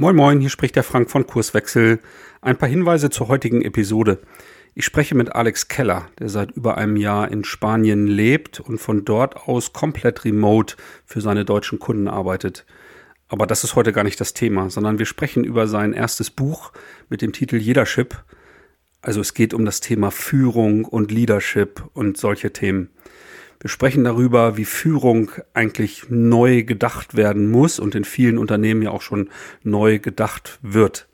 Moin Moin, hier spricht der Frank von Kurswechsel. Ein paar Hinweise zur heutigen Episode. Ich spreche mit Alex Keller, der seit über einem Jahr in Spanien lebt und von dort aus komplett remote für seine deutschen Kunden arbeitet. Aber das ist heute gar nicht das Thema, sondern wir sprechen über sein erstes Buch mit dem Titel Leadership. Also es geht um das Thema Führung und Leadership und solche Themen. Wir sprechen darüber, wie Führung eigentlich neu gedacht werden muss und in vielen Unternehmen ja auch schon neu gedacht wird.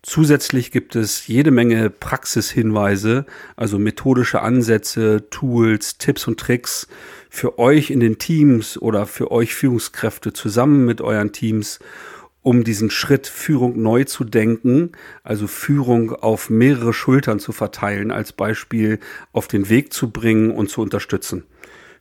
Zusätzlich gibt es jede Menge Praxishinweise, also methodische Ansätze, Tools, Tipps und Tricks für euch in den Teams oder für euch Führungskräfte zusammen mit euren Teams, um diesen Schritt Führung neu zu denken, also Führung auf mehrere Schultern zu verteilen, als Beispiel auf den Weg zu bringen und zu unterstützen.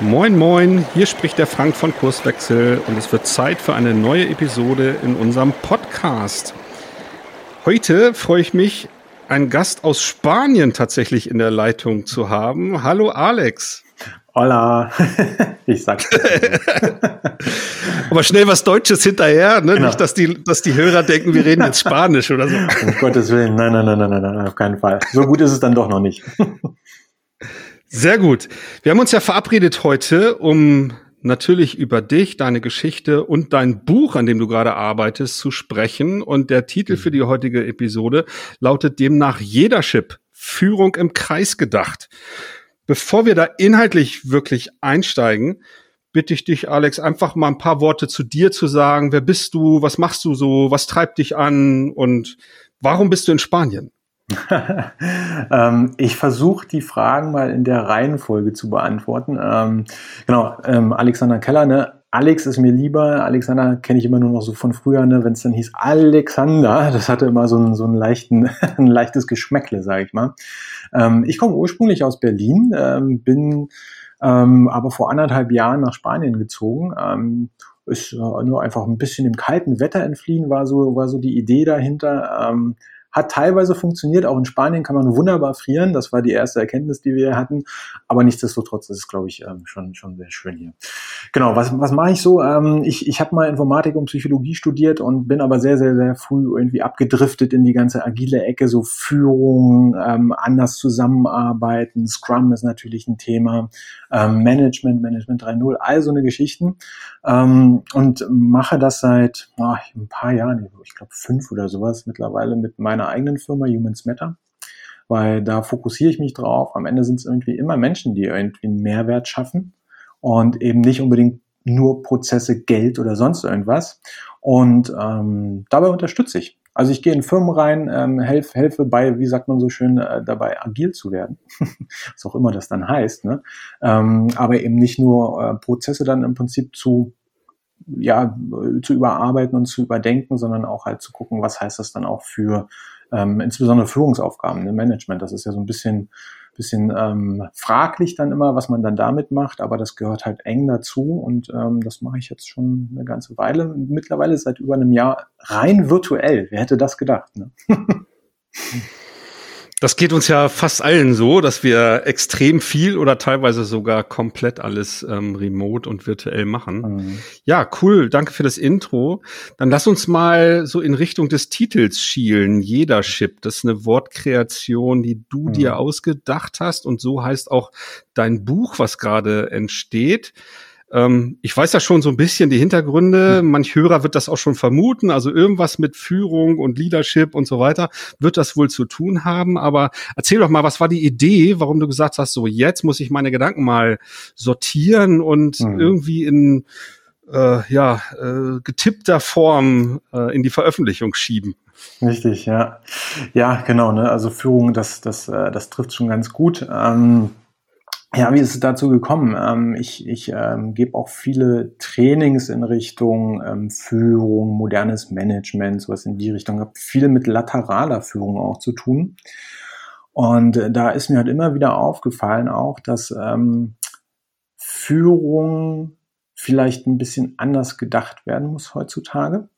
Moin, moin, hier spricht der Frank von Kurswechsel und es wird Zeit für eine neue Episode in unserem Podcast. Heute freue ich mich, einen Gast aus Spanien tatsächlich in der Leitung zu haben. Hallo Alex. Hola. ich sag. Aber schnell was Deutsches hinterher, ne? Genau. Nicht, dass die, dass die Hörer denken, wir reden jetzt Spanisch oder so. Um Gottes Willen. Nein, nein, nein, nein, nein, auf keinen Fall. So gut ist es dann doch noch nicht. Sehr gut. Wir haben uns ja verabredet heute, um natürlich über dich, deine Geschichte und dein Buch, an dem du gerade arbeitest, zu sprechen. Und der Titel für die heutige Episode lautet demnach Jedership, Führung im Kreis gedacht. Bevor wir da inhaltlich wirklich einsteigen, bitte ich dich, Alex, einfach mal ein paar Worte zu dir zu sagen. Wer bist du? Was machst du so? Was treibt dich an? Und warum bist du in Spanien? ähm, ich versuche die Fragen mal in der Reihenfolge zu beantworten. Ähm, genau, ähm, Alexander Keller, ne? Alex ist mir lieber. Alexander kenne ich immer nur noch so von früher, ne? wenn es dann hieß Alexander. Das hatte immer so ein, so einen leichten, ein leichtes Geschmäckle, sage ich mal. Ähm, ich komme ursprünglich aus Berlin, ähm, bin ähm, aber vor anderthalb Jahren nach Spanien gezogen. Ist äh, nur einfach ein bisschen im kalten Wetter entfliehen, war so, war so die Idee dahinter. Ähm, hat teilweise funktioniert. Auch in Spanien kann man wunderbar frieren. Das war die erste Erkenntnis, die wir hatten. Aber nichtsdestotrotz ist es, glaube ich, ähm, schon, schon sehr schön hier. Genau, was, was mache ich so? Ähm, ich ich habe mal Informatik und Psychologie studiert und bin aber sehr, sehr, sehr früh irgendwie abgedriftet in die ganze agile Ecke, so Führung, ähm, anders zusammenarbeiten. Scrum ist natürlich ein Thema. Management, Management 3.0, all so eine Geschichten. Und mache das seit oh, ein paar Jahren, ich glaube fünf oder sowas mittlerweile mit meiner eigenen Firma Humans Matter, weil da fokussiere ich mich drauf. Am Ende sind es irgendwie immer Menschen, die irgendwie einen Mehrwert schaffen und eben nicht unbedingt nur Prozesse, Geld oder sonst irgendwas. Und ähm, dabei unterstütze ich. Also ich gehe in Firmen rein, ähm, helf, helfe bei, wie sagt man so schön, äh, dabei agil zu werden, was auch immer das dann heißt. Ne? Ähm, aber eben nicht nur äh, Prozesse dann im Prinzip zu ja, zu überarbeiten und zu überdenken, sondern auch halt zu gucken, was heißt das dann auch für ähm, insbesondere Führungsaufgaben, ne, Management. Das ist ja so ein bisschen, bisschen ähm, fraglich dann immer, was man dann damit macht, aber das gehört halt eng dazu und ähm, das mache ich jetzt schon eine ganze Weile. Mittlerweile seit über einem Jahr rein virtuell. Wer hätte das gedacht? Ne? Das geht uns ja fast allen so, dass wir extrem viel oder teilweise sogar komplett alles ähm, remote und virtuell machen. Mhm. Ja, cool. Danke für das Intro. Dann lass uns mal so in Richtung des Titels schielen. Jeder Chip. Das ist eine Wortkreation, die du mhm. dir ausgedacht hast und so heißt auch dein Buch, was gerade entsteht. Ähm, ich weiß ja schon so ein bisschen die Hintergründe. Mhm. Manch Hörer wird das auch schon vermuten. Also irgendwas mit Führung und Leadership und so weiter wird das wohl zu tun haben. Aber erzähl doch mal, was war die Idee, warum du gesagt hast, so jetzt muss ich meine Gedanken mal sortieren und mhm. irgendwie in äh, ja, äh, getippter Form äh, in die Veröffentlichung schieben. Richtig, ja. Ja, genau, ne? Also Führung, das, das, äh, das trifft schon ganz gut. Ähm ja, wie ist es dazu gekommen? Ähm, ich ich ähm, gebe auch viele Trainings in Richtung ähm, Führung, modernes Management, sowas in die Richtung. Habe viel mit lateraler Führung auch zu tun. Und äh, da ist mir halt immer wieder aufgefallen auch, dass ähm, Führung vielleicht ein bisschen anders gedacht werden muss heutzutage.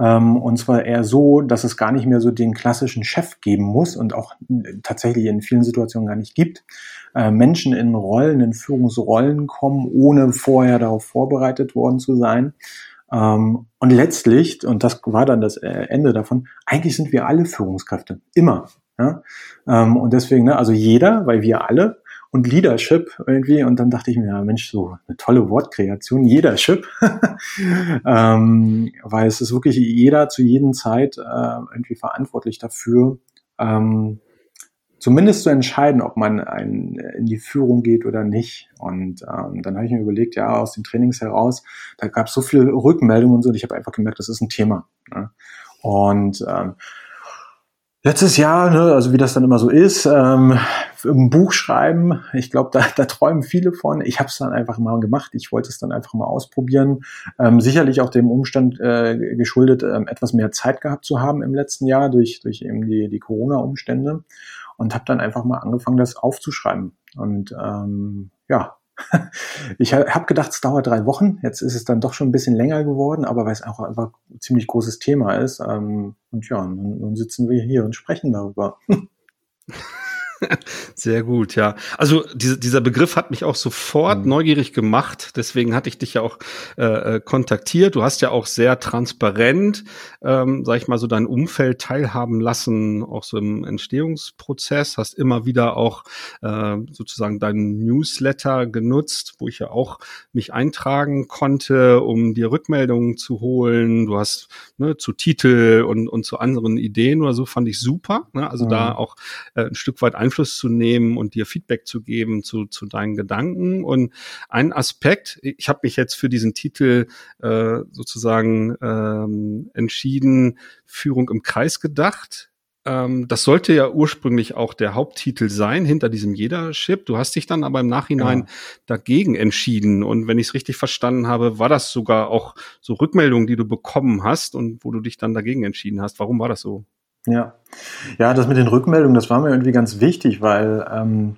Ähm, und zwar eher so, dass es gar nicht mehr so den klassischen Chef geben muss und auch äh, tatsächlich in vielen Situationen gar nicht gibt. Äh, Menschen in Rollen, in Führungsrollen kommen, ohne vorher darauf vorbereitet worden zu sein. Ähm, und letztlich, und das war dann das äh, Ende davon, eigentlich sind wir alle Führungskräfte. Immer. Ähm, und deswegen, ne, also jeder, weil wir alle, und Leadership irgendwie. Und dann dachte ich mir, ja, Mensch, so eine tolle Wortkreation, Leadership. ähm, weil es ist wirklich jeder zu jedem Zeit äh, irgendwie verantwortlich dafür, ähm, zumindest zu entscheiden, ob man ein, in die Führung geht oder nicht. Und ähm, dann habe ich mir überlegt, ja, aus den Trainings heraus, da gab es so viele Rückmeldungen und so, und ich habe einfach gemerkt, das ist ein Thema. Ne? Und ähm, Letztes Jahr, ne, also wie das dann immer so ist, ähm, ein Buch schreiben, ich glaube, da, da träumen viele von. Ich habe es dann einfach mal gemacht. Ich wollte es dann einfach mal ausprobieren. Ähm, sicherlich auch dem Umstand äh, geschuldet, ähm, etwas mehr Zeit gehabt zu haben im letzten Jahr durch, durch eben die, die Corona-Umstände und habe dann einfach mal angefangen, das aufzuschreiben. Und ähm, ja, ich habe gedacht, es dauert drei Wochen. Jetzt ist es dann doch schon ein bisschen länger geworden, aber weil es auch einfach ein ziemlich großes Thema ist. Ähm, und ja, nun, nun sitzen wir hier und sprechen darüber. Sehr gut, ja. Also diese, dieser Begriff hat mich auch sofort mhm. neugierig gemacht. Deswegen hatte ich dich ja auch äh, äh, kontaktiert. Du hast ja auch sehr transparent, ähm, sag ich mal, so dein Umfeld teilhaben lassen, auch so im Entstehungsprozess. Hast immer wieder auch äh, sozusagen deinen Newsletter genutzt, wo ich ja auch mich eintragen konnte, um dir Rückmeldungen zu holen. Du hast ne, zu Titel und, und zu anderen Ideen oder so fand ich super. Ne? Also mhm. da auch äh, ein Stück weit Einfluss zu nehmen und dir Feedback zu geben zu, zu deinen Gedanken. Und ein Aspekt, ich habe mich jetzt für diesen Titel äh, sozusagen ähm, entschieden, Führung im Kreis gedacht ähm, das sollte ja ursprünglich auch der Haupttitel sein hinter diesem Jeder-Chip. Du hast dich dann aber im Nachhinein ja. dagegen entschieden. Und wenn ich es richtig verstanden habe, war das sogar auch so Rückmeldungen, die du bekommen hast und wo du dich dann dagegen entschieden hast. Warum war das so? Ja, ja, das mit den Rückmeldungen, das war mir irgendwie ganz wichtig, weil ähm,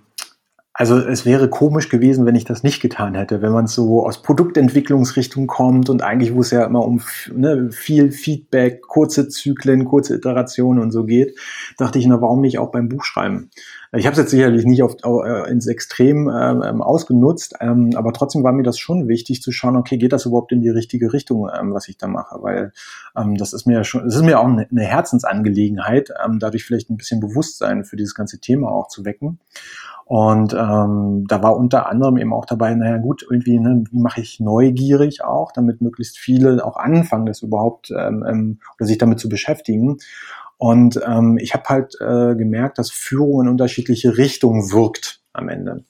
also es wäre komisch gewesen, wenn ich das nicht getan hätte, wenn man so aus Produktentwicklungsrichtung kommt und eigentlich, wo es ja immer um ne, viel Feedback, kurze Zyklen, kurze Iterationen und so geht, dachte ich, na warum nicht auch beim Buchschreiben? Ich habe es jetzt sicherlich nicht auf, äh, ins Extrem ähm, ähm, ausgenutzt, ähm, aber trotzdem war mir das schon wichtig zu schauen, okay, geht das überhaupt in die richtige Richtung, ähm, was ich da mache? Weil ähm, das ist mir ja schon, das ist mir auch eine, eine Herzensangelegenheit, ähm, dadurch vielleicht ein bisschen Bewusstsein für dieses ganze Thema auch zu wecken. Und ähm, da war unter anderem eben auch dabei, naja gut, irgendwie, ne, wie mache ich neugierig auch, damit möglichst viele auch anfangen, das überhaupt ähm, ähm oder sich damit zu beschäftigen. Und ähm, ich habe halt äh, gemerkt, dass Führung in unterschiedliche Richtungen wirkt am Ende.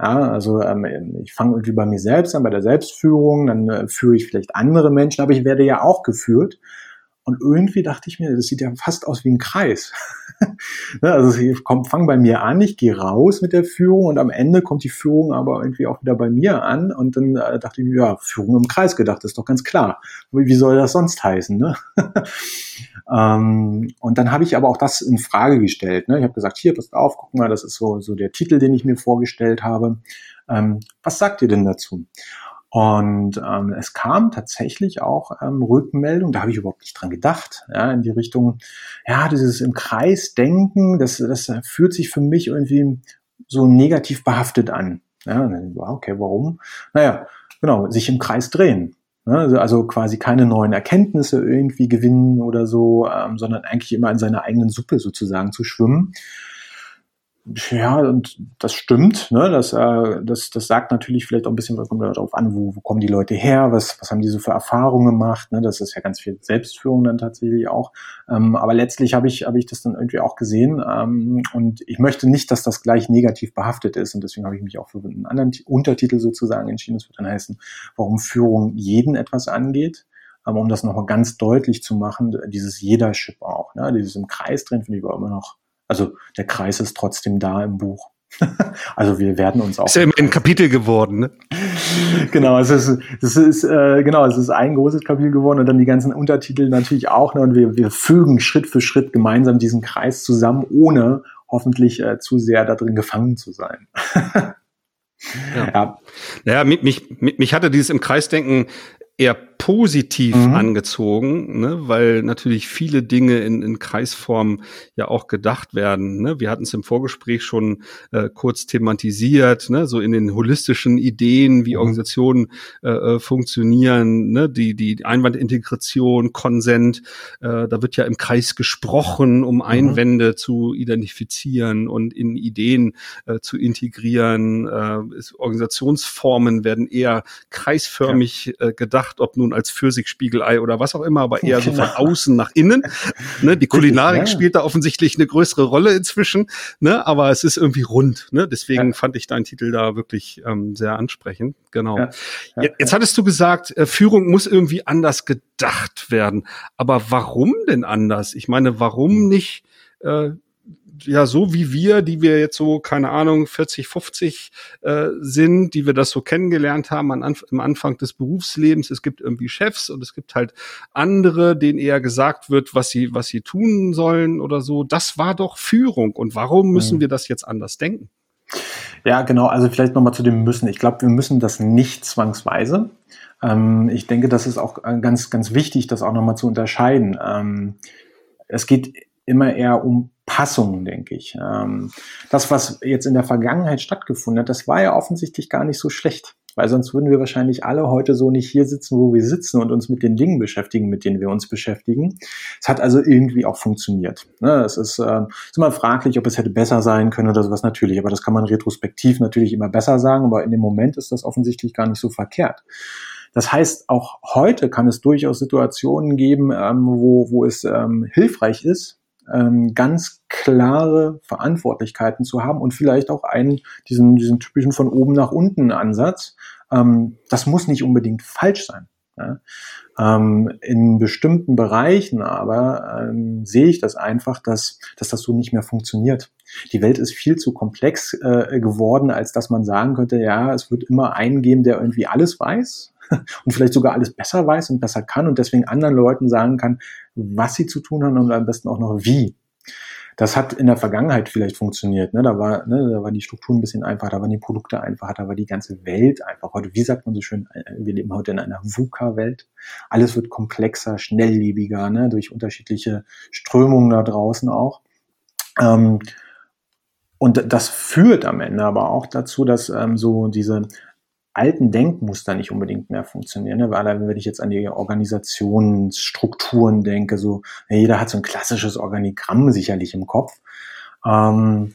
Ja, also ähm, ich fange irgendwie bei mir selbst an, bei der Selbstführung, dann äh, führe ich vielleicht andere Menschen, aber ich werde ja auch geführt. Und irgendwie dachte ich mir, das sieht ja fast aus wie ein Kreis. Ne, also ich fange bei mir an, ich gehe raus mit der Führung und am Ende kommt die Führung aber irgendwie auch wieder bei mir an. Und dann äh, dachte ich mir, ja, Führung im Kreis gedacht, ist doch ganz klar. Wie soll das sonst heißen? Ne? ähm, und dann habe ich aber auch das in Frage gestellt. Ne? Ich habe gesagt, hier, passt auf, guck mal, das ist so, so der Titel, den ich mir vorgestellt habe. Ähm, was sagt ihr denn dazu? Und ähm, es kam tatsächlich auch ähm, Rückmeldung, da habe ich überhaupt nicht dran gedacht, ja, in die Richtung, ja, dieses im Kreis denken, das, das fühlt sich für mich irgendwie so negativ behaftet an. Ja, okay, warum? Naja, genau, sich im Kreis drehen. Ne, also, also quasi keine neuen Erkenntnisse irgendwie gewinnen oder so, ähm, sondern eigentlich immer in seiner eigenen Suppe sozusagen zu schwimmen. Ja, und das stimmt. Ne? Das, äh, das, das sagt natürlich vielleicht auch ein bisschen, darauf an, wo, wo kommen die Leute her, was, was haben die so für Erfahrungen gemacht. Ne? Das ist ja ganz viel Selbstführung dann tatsächlich auch. Ähm, aber letztlich habe ich, hab ich das dann irgendwie auch gesehen. Ähm, und ich möchte nicht, dass das gleich negativ behaftet ist. Und deswegen habe ich mich auch für einen anderen Untertitel sozusagen entschieden. Das wird dann heißen, warum Führung jeden etwas angeht ähm, um das nochmal ganz deutlich zu machen, dieses Jeder-Chip auch, ne? dieses im Kreis drin, finde ich aber immer noch also der Kreis ist trotzdem da im Buch. also wir werden uns auch. Ist ja immer ein Kapitel geworden, ne? genau, es ist, es ist äh, genau, es ist ein großes Kapitel geworden und dann die ganzen Untertitel natürlich auch. Ne? Und wir, wir fügen Schritt für Schritt gemeinsam diesen Kreis zusammen, ohne hoffentlich äh, zu sehr da drin gefangen zu sein. ja. ja. Naja, mich, mich, mich hatte dieses im Kreisdenken eher positiv mhm. angezogen, ne, weil natürlich viele Dinge in, in Kreisform ja auch gedacht werden. Ne? Wir hatten es im Vorgespräch schon äh, kurz thematisiert, ne? so in den holistischen Ideen, wie mhm. Organisationen äh, äh, funktionieren, ne? die, die Einwandintegration, Konsent, äh, da wird ja im Kreis gesprochen, um mhm. Einwände mhm. zu identifizieren und in Ideen äh, zu integrieren. Äh, Organisationsformen werden eher kreisförmig ja. äh, gedacht, ob nun als Pfirsichspiegelei oder was auch immer, aber eher so von genau. außen nach innen. Ne, die Kulinarik ja. spielt da offensichtlich eine größere Rolle inzwischen, ne, aber es ist irgendwie rund. Ne? Deswegen ja. fand ich deinen Titel da wirklich ähm, sehr ansprechend. Genau. Ja. Jetzt, jetzt hattest du gesagt, äh, Führung muss irgendwie anders gedacht werden. Aber warum denn anders? Ich meine, warum hm. nicht äh, ja so wie wir, die wir jetzt so, keine Ahnung, 40, 50 äh, sind, die wir das so kennengelernt haben an, am Anfang des Berufslebens. Es gibt irgendwie Chefs und es gibt halt andere, denen eher gesagt wird, was sie, was sie tun sollen oder so. Das war doch Führung. Und warum müssen mhm. wir das jetzt anders denken? Ja, genau. Also vielleicht nochmal zu dem müssen. Ich glaube, wir müssen das nicht zwangsweise. Ähm, ich denke, das ist auch äh, ganz, ganz wichtig, das auch nochmal zu unterscheiden. Ähm, es geht immer eher um Passungen, denke ich. Ähm, das, was jetzt in der Vergangenheit stattgefunden hat, das war ja offensichtlich gar nicht so schlecht. Weil sonst würden wir wahrscheinlich alle heute so nicht hier sitzen, wo wir sitzen und uns mit den Dingen beschäftigen, mit denen wir uns beschäftigen. Es hat also irgendwie auch funktioniert. Ne, es ist, äh, ist immer fraglich, ob es hätte besser sein können oder sowas natürlich, aber das kann man retrospektiv natürlich immer besser sagen, aber in dem Moment ist das offensichtlich gar nicht so verkehrt. Das heißt, auch heute kann es durchaus Situationen geben, ähm, wo, wo es ähm, hilfreich ist, ähm, ganz klare Verantwortlichkeiten zu haben und vielleicht auch einen, diesen, diesen typischen von oben nach unten Ansatz. Ähm, das muss nicht unbedingt falsch sein. Ja? Ähm, in bestimmten Bereichen aber ähm, sehe ich das einfach, dass, dass das so nicht mehr funktioniert. Die Welt ist viel zu komplex äh, geworden, als dass man sagen könnte, ja, es wird immer einen geben, der irgendwie alles weiß und vielleicht sogar alles besser weiß und besser kann und deswegen anderen Leuten sagen kann, was sie zu tun haben und am besten auch noch wie. Das hat in der Vergangenheit vielleicht funktioniert. Ne? Da, war, ne, da war die Struktur ein bisschen einfacher, da waren die Produkte einfacher, da war die ganze Welt einfach. Heute, wie sagt man so schön, äh, wir leben heute in einer VUCA-Welt. Alles wird komplexer, schnelllebiger, ne? durch unterschiedliche Strömungen da draußen auch. Ähm, und das führt am Ende aber auch dazu, dass ähm, so diese alten Denkmuster nicht unbedingt mehr funktionieren. Ne? Weil wenn ich jetzt an die Organisationsstrukturen denke, so jeder hat so ein klassisches Organigramm sicherlich im Kopf. Ähm,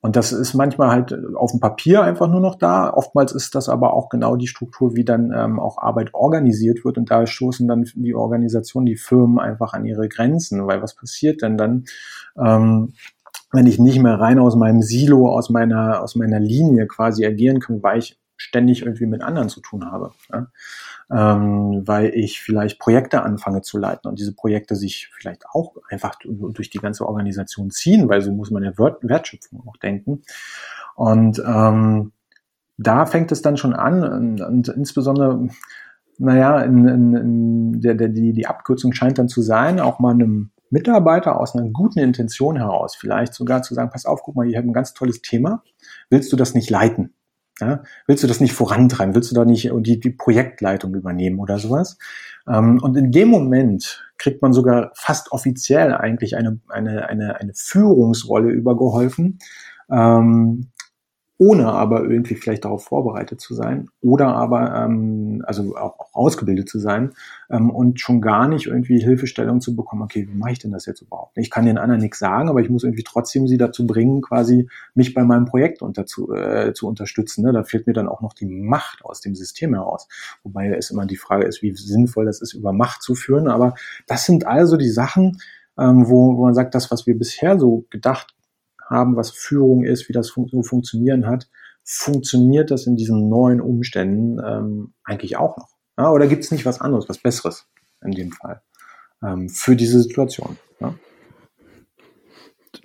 und das ist manchmal halt auf dem Papier einfach nur noch da. Oftmals ist das aber auch genau die Struktur, wie dann ähm, auch Arbeit organisiert wird. Und da stoßen dann die Organisationen, die Firmen einfach an ihre Grenzen. Weil was passiert denn dann? Ähm, wenn ich nicht mehr rein aus meinem Silo, aus meiner, aus meiner Linie quasi agieren kann, weil ich ständig irgendwie mit anderen zu tun habe. Ja? Ähm, weil ich vielleicht Projekte anfange zu leiten und diese Projekte sich vielleicht auch einfach durch die ganze Organisation ziehen, weil so muss man ja Wertschöpfung auch denken. Und ähm, da fängt es dann schon an und, und insbesondere, naja, in, in, in der, der, die, die Abkürzung scheint dann zu sein, auch mal einem Mitarbeiter aus einer guten Intention heraus, vielleicht sogar zu sagen, pass auf, guck mal, ich habe ein ganz tolles Thema, willst du das nicht leiten? Ja? Willst du das nicht vorantreiben? Willst du da nicht die, die Projektleitung übernehmen oder sowas? Ähm, und in dem Moment kriegt man sogar fast offiziell eigentlich eine, eine, eine, eine Führungsrolle übergeholfen, ähm, ohne aber irgendwie vielleicht darauf vorbereitet zu sein oder aber ähm, also auch, auch ausgebildet zu sein ähm, und schon gar nicht irgendwie Hilfestellung zu bekommen, okay, wie mache ich denn das jetzt überhaupt? Ich kann den anderen nichts sagen, aber ich muss irgendwie trotzdem sie dazu bringen, quasi mich bei meinem Projekt unter zu, äh, zu unterstützen. Ne? Da fehlt mir dann auch noch die Macht aus dem System heraus. Wobei es immer die Frage ist, wie sinnvoll das ist, über Macht zu führen. Aber das sind also die Sachen, ähm, wo, wo man sagt, das, was wir bisher so gedacht haben, was Führung ist, wie das fun so funktionieren hat, funktioniert das in diesen neuen Umständen ähm, eigentlich auch noch? Ja, oder gibt es nicht was anderes, was Besseres in dem Fall ähm, für diese Situation? Ja?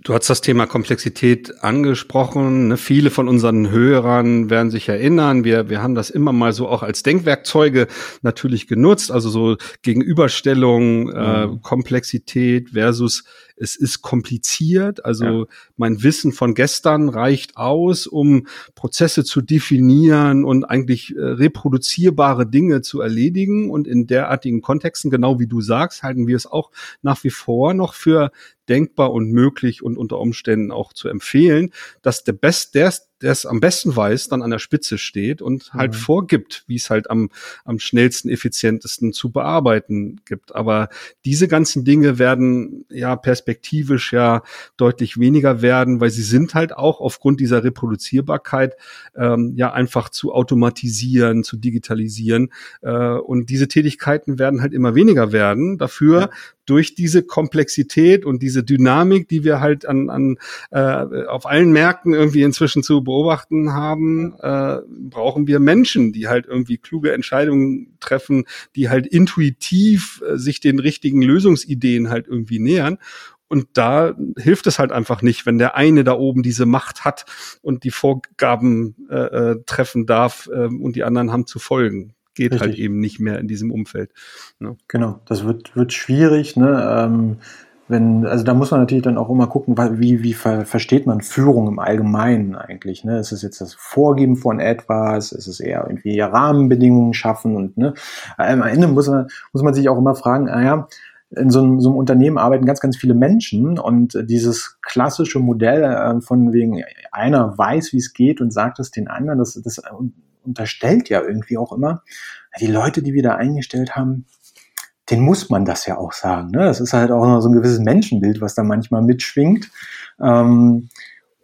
Du hast das Thema Komplexität angesprochen. Ne? Viele von unseren Hörern werden sich erinnern. Wir, wir haben das immer mal so auch als Denkwerkzeuge natürlich genutzt. Also so Gegenüberstellung, äh, mhm. äh, Komplexität versus es ist kompliziert. Also ja. mein Wissen von gestern reicht aus, um Prozesse zu definieren und eigentlich äh, reproduzierbare Dinge zu erledigen. Und in derartigen Kontexten, genau wie du sagst, halten wir es auch nach wie vor noch für denkbar und möglich und unter Umständen auch zu empfehlen, dass der Best, der, der es am besten weiß, dann an der Spitze steht und halt mhm. vorgibt, wie es halt am, am schnellsten, effizientesten zu bearbeiten gibt. Aber diese ganzen Dinge werden ja perspektivisch ja deutlich weniger werden, weil sie sind halt auch aufgrund dieser Reproduzierbarkeit ähm, ja einfach zu automatisieren, zu digitalisieren. Äh, und diese Tätigkeiten werden halt immer weniger werden. Dafür ja durch diese Komplexität und diese Dynamik, die wir halt an, an äh, auf allen Märkten irgendwie inzwischen zu beobachten haben, äh, brauchen wir Menschen, die halt irgendwie kluge Entscheidungen treffen, die halt intuitiv äh, sich den richtigen Lösungsideen halt irgendwie nähern. Und da hilft es halt einfach nicht, wenn der eine da oben diese Macht hat und die Vorgaben äh, äh treffen darf äh, und die anderen haben zu folgen geht halt Richtig. halt eben nicht mehr in diesem Umfeld. Ne? Genau, das wird, wird schwierig. Ne? Ähm, wenn, also da muss man natürlich dann auch immer gucken, wie, wie ver, versteht man Führung im Allgemeinen eigentlich. Ne? Ist es jetzt das Vorgeben von etwas? Ist es eher irgendwie Rahmenbedingungen schaffen? Und ne? am Ende muss man, muss man sich auch immer fragen, naja, ah in so einem, so einem Unternehmen arbeiten ganz, ganz viele Menschen und dieses klassische Modell äh, von wegen einer weiß, wie es geht und sagt es den anderen, das, das unterstellt ja irgendwie auch immer, die Leute, die wir da eingestellt haben, den muss man das ja auch sagen. Ne? Das ist halt auch noch so ein gewisses Menschenbild, was da manchmal mitschwingt. Ähm,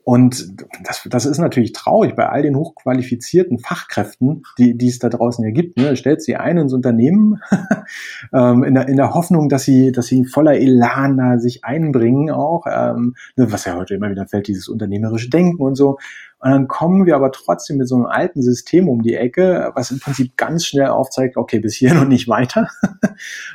und das, das ist natürlich traurig bei all den hochqualifizierten Fachkräften, die, die es da draußen ja gibt. Ne? Stellt sie ein ins Unternehmen ähm, in, der, in der Hoffnung, dass sie, dass sie voller Elan da sich einbringen auch, ähm, ne, was ja heute immer wieder fällt, dieses unternehmerische Denken und so. Und dann kommen wir aber trotzdem mit so einem alten System um die Ecke, was im Prinzip ganz schnell aufzeigt, okay, bis hier und nicht weiter.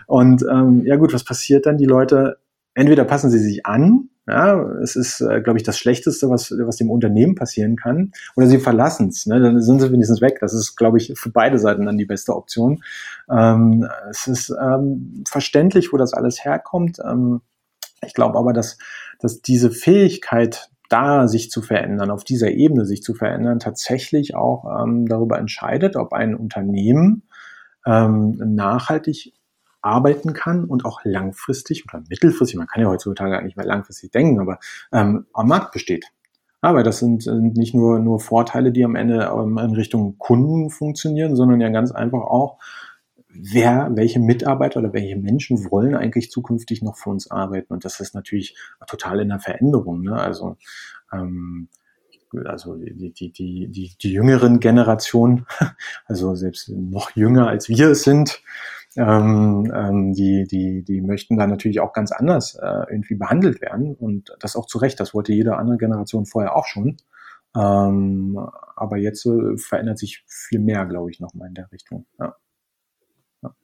und ähm, ja gut, was passiert dann? Die Leute, entweder passen sie sich an, ja, es ist, äh, glaube ich, das Schlechteste, was, was dem Unternehmen passieren kann. Oder sie verlassen es, ne? dann sind sie wenigstens weg. Das ist, glaube ich, für beide Seiten dann die beste Option. Ähm, es ist ähm, verständlich, wo das alles herkommt. Ähm, ich glaube aber, dass, dass diese Fähigkeit da sich zu verändern, auf dieser Ebene sich zu verändern, tatsächlich auch ähm, darüber entscheidet, ob ein Unternehmen ähm, nachhaltig arbeiten kann und auch langfristig oder mittelfristig, man kann ja heutzutage nicht mehr langfristig denken, aber ähm, am Markt besteht. Aber das sind, sind nicht nur, nur Vorteile, die am Ende ähm, in Richtung Kunden funktionieren, sondern ja ganz einfach auch wer, welche Mitarbeiter oder welche Menschen wollen eigentlich zukünftig noch für uns arbeiten. Und das ist natürlich total in der Veränderung. Ne? Also, ähm, also die, die, die, die, die jüngeren Generationen, also selbst noch jünger als wir es sind, ähm, ähm, die, die, die möchten da natürlich auch ganz anders äh, irgendwie behandelt werden. Und das auch zu Recht, das wollte jede andere Generation vorher auch schon. Ähm, aber jetzt äh, verändert sich viel mehr, glaube ich, nochmal in der Richtung. Ja.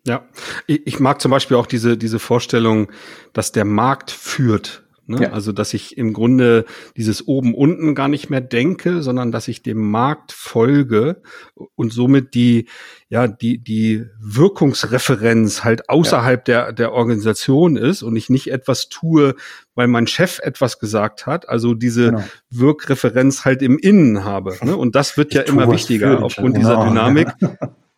Ja, ich mag zum Beispiel auch diese, diese Vorstellung, dass der Markt führt. Ne? Ja. Also, dass ich im Grunde dieses oben-unten gar nicht mehr denke, sondern dass ich dem Markt folge und somit die, ja, die, die Wirkungsreferenz halt außerhalb ja. der, der Organisation ist und ich nicht etwas tue, weil mein Chef etwas gesagt hat, also diese genau. Wirkreferenz halt im Innen habe. Ne? Und das wird ich ja immer wichtiger aufgrund genau. dieser Dynamik.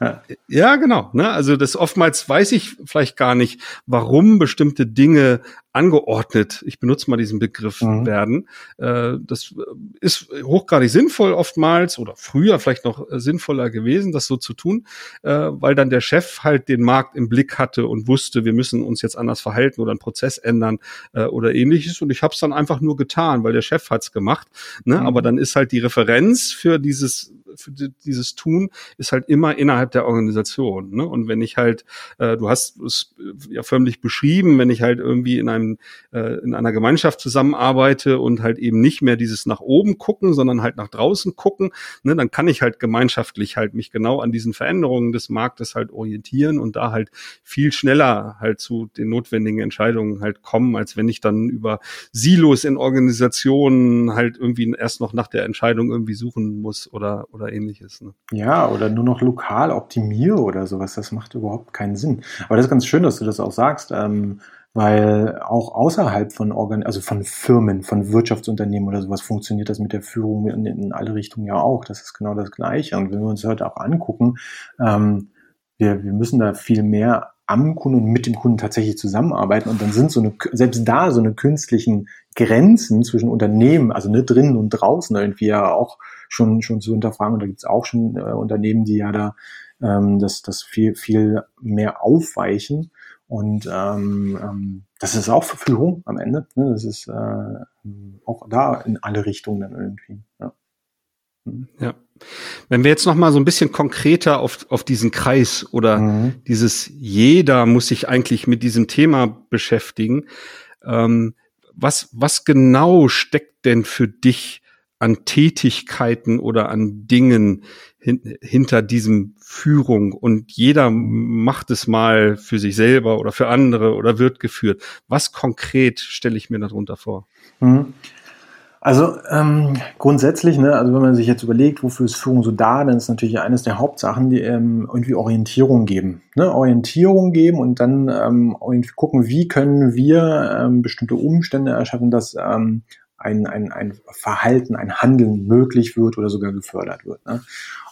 Ja. ja, genau. Ne? Also das oftmals weiß ich vielleicht gar nicht, warum bestimmte Dinge angeordnet, ich benutze mal diesen Begriff, mhm. werden. Äh, das ist hochgradig sinnvoll oftmals oder früher vielleicht noch sinnvoller gewesen, das so zu tun, äh, weil dann der Chef halt den Markt im Blick hatte und wusste, wir müssen uns jetzt anders verhalten oder einen Prozess ändern äh, oder ähnliches. Und ich habe es dann einfach nur getan, weil der Chef hat's gemacht. Ne? Mhm. Aber dann ist halt die Referenz für dieses für dieses Tun ist halt immer innerhalb der Organisation. Ne? Und wenn ich halt, äh, du hast es ja förmlich beschrieben, wenn ich halt irgendwie in einem einem, äh, in einer Gemeinschaft zusammenarbeite und halt eben nicht mehr dieses nach oben gucken, sondern halt nach draußen gucken, ne, dann kann ich halt gemeinschaftlich halt mich genau an diesen Veränderungen des Marktes halt orientieren und da halt viel schneller halt zu den notwendigen Entscheidungen halt kommen, als wenn ich dann über Silos in Organisationen halt irgendwie erst noch nach der Entscheidung irgendwie suchen muss oder, oder ähnliches. Ne? Ja, oder nur noch lokal optimiere oder sowas. Das macht überhaupt keinen Sinn. Aber das ist ganz schön, dass du das auch sagst. Ähm, weil auch außerhalb von Organ also von Firmen, von Wirtschaftsunternehmen oder sowas funktioniert das mit der Führung in, in alle Richtungen ja auch. Das ist genau das Gleiche. Und wenn wir uns heute auch angucken, ähm, wir, wir müssen da viel mehr am Kunden und mit dem Kunden tatsächlich zusammenarbeiten und dann sind so eine, selbst da so eine künstlichen Grenzen zwischen Unternehmen, also ne, drinnen und draußen irgendwie ja auch schon, schon zu hinterfragen. Und da gibt es auch schon äh, Unternehmen, die ja da ähm, das, das viel, viel mehr aufweichen. Und ähm, ähm, das ist auch Verführung am Ende. Ne? Das ist äh, auch da in alle Richtungen dann irgendwie. Ja. Mhm. ja. Wenn wir jetzt noch mal so ein bisschen konkreter auf, auf diesen Kreis oder mhm. dieses jeder muss sich eigentlich mit diesem Thema beschäftigen. Ähm, was, was genau steckt denn für dich an Tätigkeiten oder an Dingen hin, hinter diesem Führung und jeder macht es mal für sich selber oder für andere oder wird geführt. Was konkret stelle ich mir darunter vor? Mhm. Also ähm, grundsätzlich, ne, also wenn man sich jetzt überlegt, wofür ist Führung so da, dann ist natürlich eines der Hauptsachen, die ähm, irgendwie Orientierung geben. Ne? Orientierung geben und dann ähm, irgendwie gucken, wie können wir ähm, bestimmte Umstände erschaffen, dass ähm, ein, ein, ein Verhalten, ein Handeln möglich wird oder sogar gefördert wird. Ne?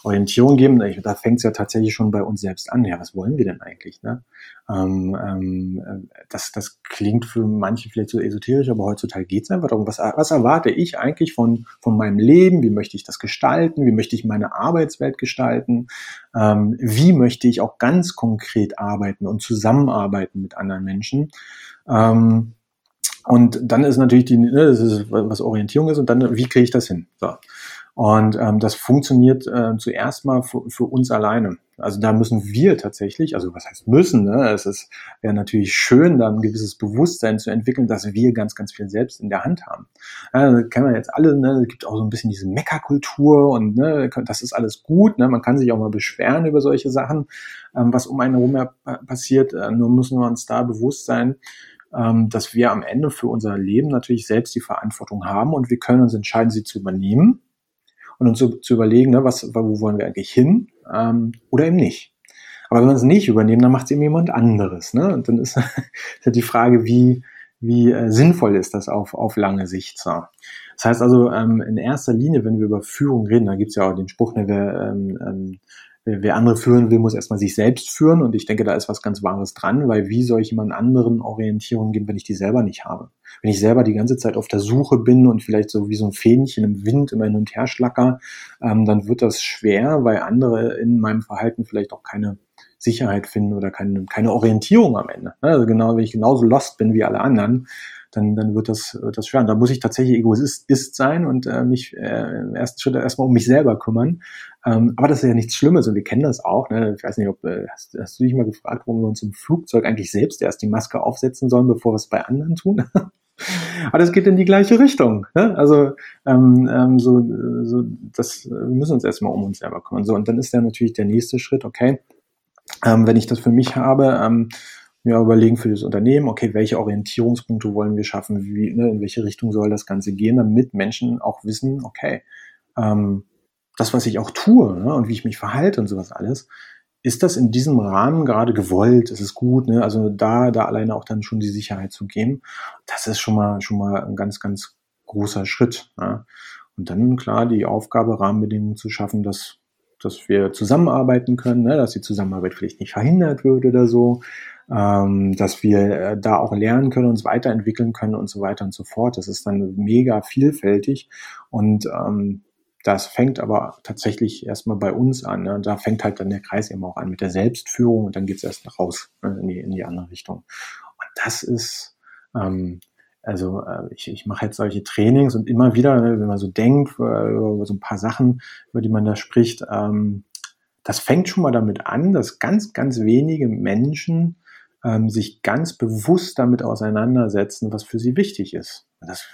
Orientierung geben, da fängt es ja tatsächlich schon bei uns selbst an. Ja, was wollen wir denn eigentlich? Ne? Ähm, ähm, das, das klingt für manche vielleicht so esoterisch, aber heutzutage geht es einfach darum, was, was erwarte ich eigentlich von, von meinem Leben? Wie möchte ich das gestalten? Wie möchte ich meine Arbeitswelt gestalten? Ähm, wie möchte ich auch ganz konkret arbeiten und zusammenarbeiten mit anderen Menschen? Ähm, und dann ist natürlich die, ne, das ist, was Orientierung ist, und dann, wie kriege ich das hin? So. Und ähm, das funktioniert äh, zuerst mal für, für uns alleine. Also da müssen wir tatsächlich, also was heißt müssen, ne? es ist wäre natürlich schön, da ein gewisses Bewusstsein zu entwickeln, dass wir ganz, ganz viel selbst in der Hand haben. Ja, kennen wir jetzt alle, ne? es gibt auch so ein bisschen diese Meckerkultur und ne, das ist alles gut, ne? man kann sich auch mal beschweren über solche Sachen, ähm, was um einen herum passiert, äh, nur müssen wir uns da bewusst sein, ähm, dass wir am Ende für unser Leben natürlich selbst die Verantwortung haben und wir können uns entscheiden, sie zu übernehmen und uns zu, zu überlegen, ne, was, wo wollen wir eigentlich hin ähm, oder eben nicht. Aber wenn wir es nicht übernehmen, dann macht es eben jemand anderes. Ne? Und dann ist, ist ja die Frage, wie, wie äh, sinnvoll ist das auf, auf lange Sicht. So. Das heißt also, ähm, in erster Linie, wenn wir über Führung reden, da gibt es ja auch den Spruch, ne, wer, ähm, ähm, wer andere führen will, muss erstmal sich selbst führen. Und ich denke, da ist was ganz Wahres dran, weil wie soll ich jemand anderen Orientierung geben, wenn ich die selber nicht habe? Wenn ich selber die ganze Zeit auf der Suche bin und vielleicht so wie so ein Fähnchen im Wind immer hin und her schlacker, ähm, dann wird das schwer, weil andere in meinem Verhalten vielleicht auch keine Sicherheit finden oder keine, keine Orientierung am Ende. Also genau, wenn ich genauso lost bin wie alle anderen, dann, dann wird das, das schwer. Und da muss ich tatsächlich Egoist ist sein und äh, mich äh, im ersten Schritt erstmal um mich selber kümmern. Ähm, aber das ist ja nichts Schlimmes und wir kennen das auch. Ne? Ich weiß nicht, ob äh, hast, hast du dich mal gefragt, warum wir uns im Flugzeug eigentlich selbst erst die Maske aufsetzen sollen, bevor wir es bei anderen tun? Aber das geht in die gleiche Richtung. Ne? Also ähm, ähm, so, so das, wir müssen uns erstmal um uns selber kümmern. So, und dann ist ja natürlich der nächste Schritt, okay, ähm, wenn ich das für mich habe, ähm, ja, überlegen für das Unternehmen, okay, welche Orientierungspunkte wollen wir schaffen, wie, ne, in welche Richtung soll das Ganze gehen, damit Menschen auch wissen, okay, ähm, das, was ich auch tue ne, und wie ich mich verhalte und sowas alles, ist das in diesem Rahmen gerade gewollt? Ist es gut? Ne? Also da, da alleine auch dann schon die Sicherheit zu geben, das ist schon mal, schon mal ein ganz, ganz großer Schritt. Ne? Und dann klar die Aufgabe, Rahmenbedingungen zu schaffen, dass, dass wir zusammenarbeiten können, ne? dass die Zusammenarbeit vielleicht nicht verhindert wird oder so, ähm, dass wir äh, da auch lernen können, uns weiterentwickeln können und so weiter und so fort. Das ist dann mega vielfältig und ähm, das fängt aber tatsächlich erstmal bei uns an. Ne? Da fängt halt dann der Kreis eben auch an mit der Selbstführung und dann geht's erst raus ne? in, die, in die andere Richtung. Und das ist, ähm, also äh, ich, ich mache jetzt solche Trainings und immer wieder, ne, wenn man so denkt, äh, über so ein paar Sachen, über die man da spricht, ähm, das fängt schon mal damit an, dass ganz, ganz wenige Menschen ähm, sich ganz bewusst damit auseinandersetzen, was für sie wichtig ist. Das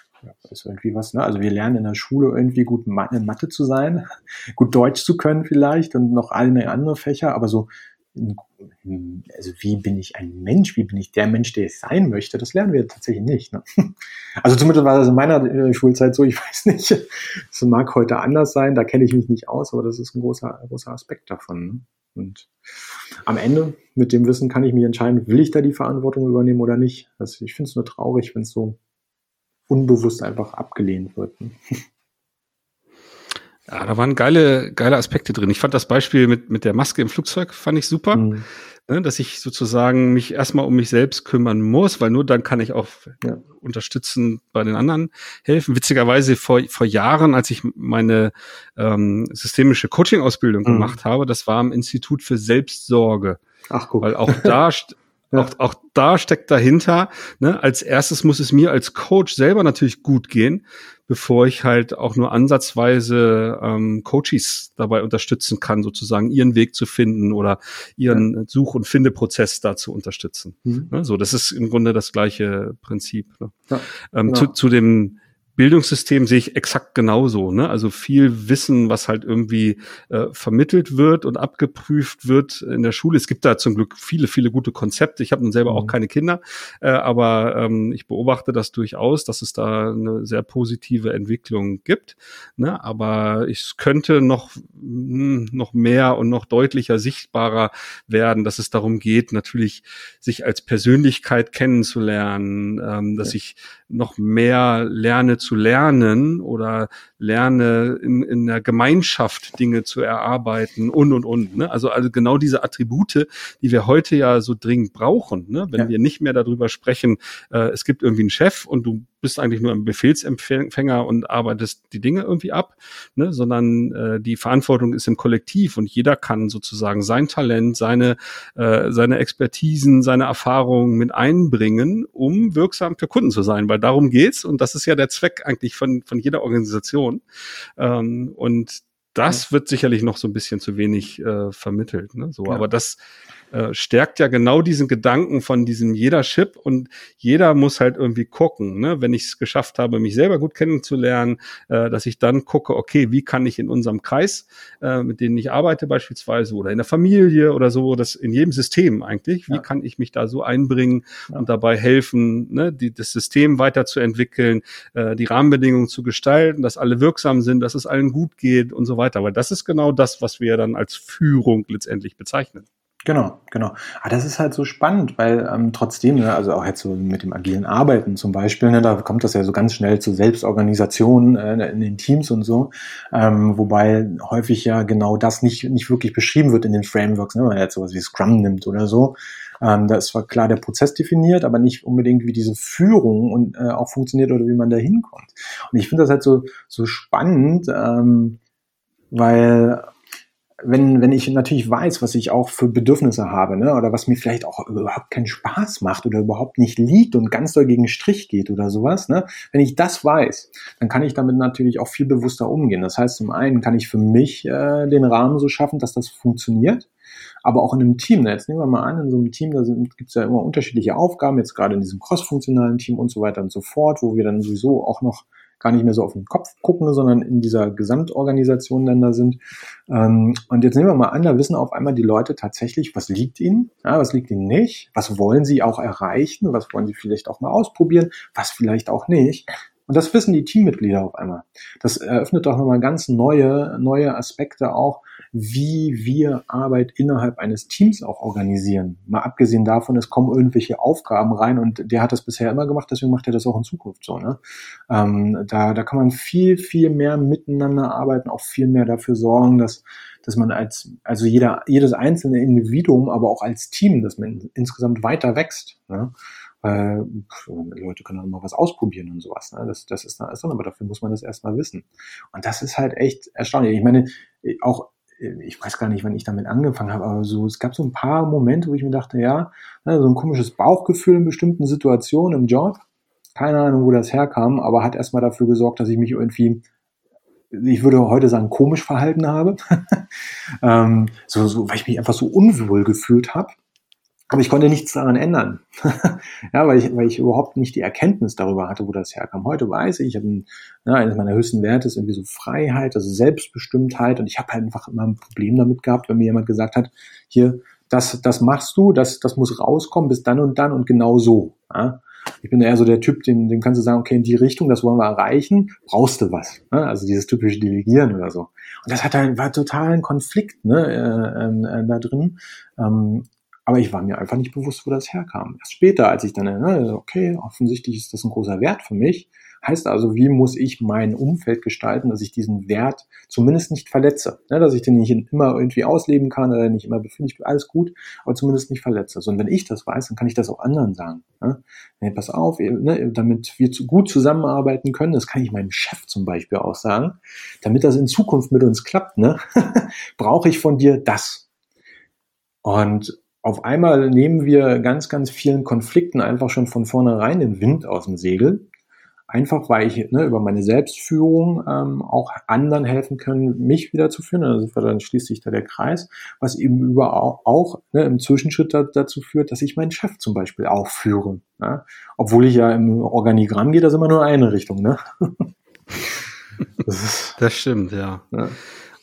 ist irgendwie was, ne? Also wir lernen in der Schule irgendwie gut in Mathe zu sein, gut Deutsch zu können vielleicht und noch alle andere Fächer, aber so, also wie bin ich ein Mensch, wie bin ich der Mensch, der ich sein möchte, das lernen wir tatsächlich nicht. Ne? Also zumindest war das in meiner äh, Schulzeit so, ich weiß nicht, es mag heute anders sein, da kenne ich mich nicht aus, aber das ist ein großer, großer Aspekt davon. Ne? Und am Ende, mit dem Wissen, kann ich mich entscheiden, will ich da die Verantwortung übernehmen oder nicht. Also ich finde es nur traurig, wenn es so unbewusst einfach abgelehnt wird. Ne? Ja, da waren geile, geile Aspekte drin. Ich fand das Beispiel mit, mit der Maske im Flugzeug, fand ich super. Mhm. Ne, dass ich sozusagen mich erstmal um mich selbst kümmern muss, weil nur dann kann ich auch ja. unterstützen bei den anderen helfen. Witzigerweise vor, vor Jahren, als ich meine ähm, systemische Coaching-Ausbildung mhm. gemacht habe, das war am Institut für Selbstsorge. Ach, guck. Weil auch da, Auch, auch da steckt dahinter, ne, als erstes muss es mir als Coach selber natürlich gut gehen, bevor ich halt auch nur ansatzweise ähm, Coaches dabei unterstützen kann, sozusagen ihren Weg zu finden oder ihren ja. Such- und Findeprozess da zu unterstützen. Mhm. Ne, so, das ist im Grunde das gleiche Prinzip. Ne? Ja, ähm, genau. zu, zu dem Bildungssystem sehe ich exakt genauso. Ne? Also viel Wissen, was halt irgendwie äh, vermittelt wird und abgeprüft wird in der Schule. Es gibt da zum Glück viele, viele gute Konzepte. Ich habe nun selber mhm. auch keine Kinder, äh, aber ähm, ich beobachte das durchaus, dass es da eine sehr positive Entwicklung gibt. Ne? Aber es könnte noch, mh, hm, noch mehr und noch deutlicher sichtbarer werden, dass es darum geht, natürlich sich als Persönlichkeit kennenzulernen, ähm, dass ja. ich noch mehr lerne zu lernen oder lerne in, in der Gemeinschaft Dinge zu erarbeiten und und und. Ne? Also, also genau diese Attribute, die wir heute ja so dringend brauchen. Ne? Wenn ja. wir nicht mehr darüber sprechen, äh, es gibt irgendwie einen Chef und du bist eigentlich nur ein Befehlsempfänger und arbeitest die Dinge irgendwie ab, ne? sondern äh, die Verantwortung ist im Kollektiv und jeder kann sozusagen sein Talent, seine, äh, seine Expertisen, seine Erfahrungen mit einbringen, um wirksam für Kunden zu sein, weil darum geht's und das ist ja der Zweck eigentlich von, von jeder Organisation. Ähm, und das wird sicherlich noch so ein bisschen zu wenig äh, vermittelt. Ne? So, ja. aber das äh, stärkt ja genau diesen Gedanken von diesem jeder Chip und jeder muss halt irgendwie gucken, ne? wenn ich es geschafft habe, mich selber gut kennenzulernen, äh, dass ich dann gucke, okay, wie kann ich in unserem Kreis, äh, mit denen ich arbeite beispielsweise oder in der Familie oder so, das in jedem System eigentlich, wie ja. kann ich mich da so einbringen ja. und dabei helfen, ne? die, das System weiterzuentwickeln, äh, die Rahmenbedingungen zu gestalten, dass alle wirksam sind, dass es allen gut geht und so weiter. Weil das ist genau das, was wir dann als Führung letztendlich bezeichnen. Genau, genau. Aber ah, das ist halt so spannend, weil ähm, trotzdem, ne, also auch jetzt so mit dem agilen Arbeiten zum Beispiel, ne, da kommt das ja so ganz schnell zu Selbstorganisation äh, in den Teams und so, ähm, wobei häufig ja genau das nicht, nicht wirklich beschrieben wird in den Frameworks, ne, wenn man jetzt sowas wie Scrum nimmt oder so. Ähm, da ist zwar klar der Prozess definiert, aber nicht unbedingt, wie diese Führung und äh, auch funktioniert oder wie man da hinkommt. Und ich finde das halt so, so spannend, ähm, weil wenn, wenn ich natürlich weiß, was ich auch für Bedürfnisse habe, ne, oder was mir vielleicht auch überhaupt keinen Spaß macht oder überhaupt nicht liegt und ganz doll gegen Strich geht oder sowas, ne, wenn ich das weiß, dann kann ich damit natürlich auch viel bewusster umgehen. Das heißt, zum einen kann ich für mich äh, den Rahmen so schaffen, dass das funktioniert, aber auch in einem Team. Ne, jetzt nehmen wir mal an, in so einem Team, da gibt es ja immer unterschiedliche Aufgaben, jetzt gerade in diesem cross-funktionalen Team und so weiter und so fort, wo wir dann sowieso auch noch gar nicht mehr so auf den Kopf gucken, sondern in dieser Gesamtorganisation dann da sind. Ähm, und jetzt nehmen wir mal an, da wissen auf einmal die Leute tatsächlich, was liegt ihnen, ja, was liegt ihnen nicht, was wollen sie auch erreichen, was wollen sie vielleicht auch mal ausprobieren, was vielleicht auch nicht. Und das wissen die Teammitglieder auf einmal. Das eröffnet doch nochmal ganz neue, neue Aspekte auch, wie wir Arbeit innerhalb eines Teams auch organisieren. Mal abgesehen davon, es kommen irgendwelche Aufgaben rein und der hat das bisher immer gemacht, deswegen macht er das auch in Zukunft so. Ne? Ähm, da, da kann man viel, viel mehr miteinander arbeiten, auch viel mehr dafür sorgen, dass dass man als, also jeder, jedes einzelne Individuum, aber auch als Team, dass man insgesamt weiter wächst. Ne? Äh, Leute können auch mal was ausprobieren und sowas. Ne? Das, das ist dann alles drin, aber dafür muss man das erstmal wissen. Und das ist halt echt erstaunlich. Ich meine, auch ich weiß gar nicht, wann ich damit angefangen habe, aber so, es gab so ein paar Momente, wo ich mir dachte, ja, ne, so ein komisches Bauchgefühl in bestimmten Situationen im Job. Keine Ahnung, wo das herkam, aber hat erstmal dafür gesorgt, dass ich mich irgendwie, ich würde heute sagen, komisch verhalten habe. ähm, so, so, weil ich mich einfach so unwohl gefühlt habe. Aber ich konnte nichts daran ändern. ja, weil ich, weil ich überhaupt nicht die Erkenntnis darüber hatte, wo das herkam. Heute weiß ich, ich habe ne, eines meiner höchsten Werte ist irgendwie so Freiheit, also Selbstbestimmtheit. Und ich habe halt einfach immer ein Problem damit gehabt, wenn mir jemand gesagt hat, hier, das, das machst du, das, das muss rauskommen bis dann und dann und genau so. Ja? Ich bin eher so der Typ, dem, dem kannst du sagen, okay, in die Richtung, das wollen wir erreichen, brauchst du was. Ne? Also dieses typische Delegieren oder so. Und das hat dann, war total ein Konflikt ne, äh, äh, da drin. Ähm, aber ich war mir einfach nicht bewusst, wo das herkam. Erst später, als ich dann, ne, okay, offensichtlich ist das ein großer Wert für mich. Heißt also, wie muss ich mein Umfeld gestalten, dass ich diesen Wert zumindest nicht verletze? Ne, dass ich den nicht immer irgendwie ausleben kann oder nicht immer befinde ich alles gut, aber zumindest nicht verletze. Und wenn ich das weiß, dann kann ich das auch anderen sagen. Ne? Pass auf, ne, damit wir zu, gut zusammenarbeiten können, das kann ich meinem Chef zum Beispiel auch sagen, damit das in Zukunft mit uns klappt, ne, brauche ich von dir das. Und auf einmal nehmen wir ganz, ganz vielen Konflikten einfach schon von vornherein den Wind aus dem Segel. Einfach weil ich ne, über meine Selbstführung ähm, auch anderen helfen können, mich wieder zu führen. Also dann schließt sich da der Kreis, was eben über auch, auch ne, im Zwischenschritt da, dazu führt, dass ich meinen Chef zum Beispiel auch führe. Ne? Obwohl ich ja im Organigramm gehe, das immer nur eine Richtung. Ne? das, das stimmt, ja. ja.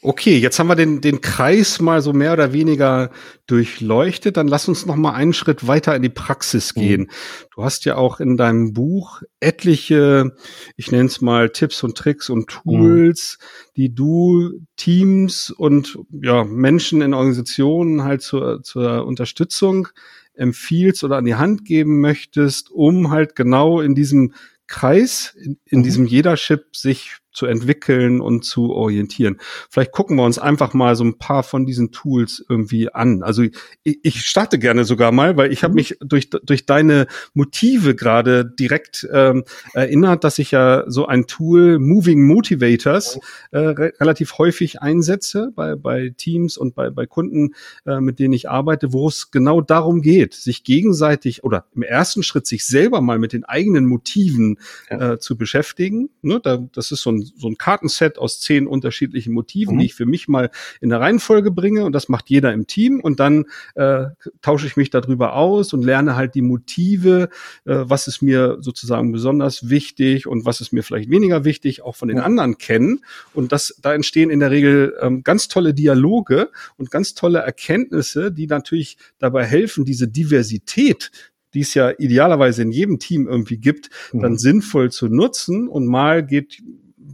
Okay, jetzt haben wir den, den Kreis mal so mehr oder weniger durchleuchtet. Dann lass uns noch mal einen Schritt weiter in die Praxis mhm. gehen. Mhm. Du hast ja auch in deinem Buch etliche, ich nenne es mal Tipps und Tricks und Tools, mhm. die du Teams und ja, Menschen in Organisationen halt zur, zur Unterstützung empfiehlst oder an die Hand geben möchtest, um halt genau in diesem Kreis, in, in mhm. diesem Jeder-Chip sich zu entwickeln und zu orientieren. Vielleicht gucken wir uns einfach mal so ein paar von diesen Tools irgendwie an. Also ich, ich starte gerne sogar mal, weil ich habe mhm. mich durch, durch deine Motive gerade direkt ähm, erinnert, dass ich ja so ein Tool Moving Motivators äh, re relativ häufig einsetze bei, bei Teams und bei, bei Kunden, äh, mit denen ich arbeite, wo es genau darum geht, sich gegenseitig oder im ersten Schritt sich selber mal mit den eigenen Motiven ja. äh, zu beschäftigen. Ne, da, das ist so ein so ein Kartenset aus zehn unterschiedlichen Motiven, mhm. die ich für mich mal in der Reihenfolge bringe und das macht jeder im Team und dann äh, tausche ich mich darüber aus und lerne halt die Motive, äh, was ist mir sozusagen besonders wichtig und was ist mir vielleicht weniger wichtig, auch von den ja. anderen kennen und das da entstehen in der Regel ähm, ganz tolle Dialoge und ganz tolle Erkenntnisse, die natürlich dabei helfen, diese Diversität die es ja idealerweise in jedem Team irgendwie gibt, mhm. dann sinnvoll zu nutzen. Und mal geht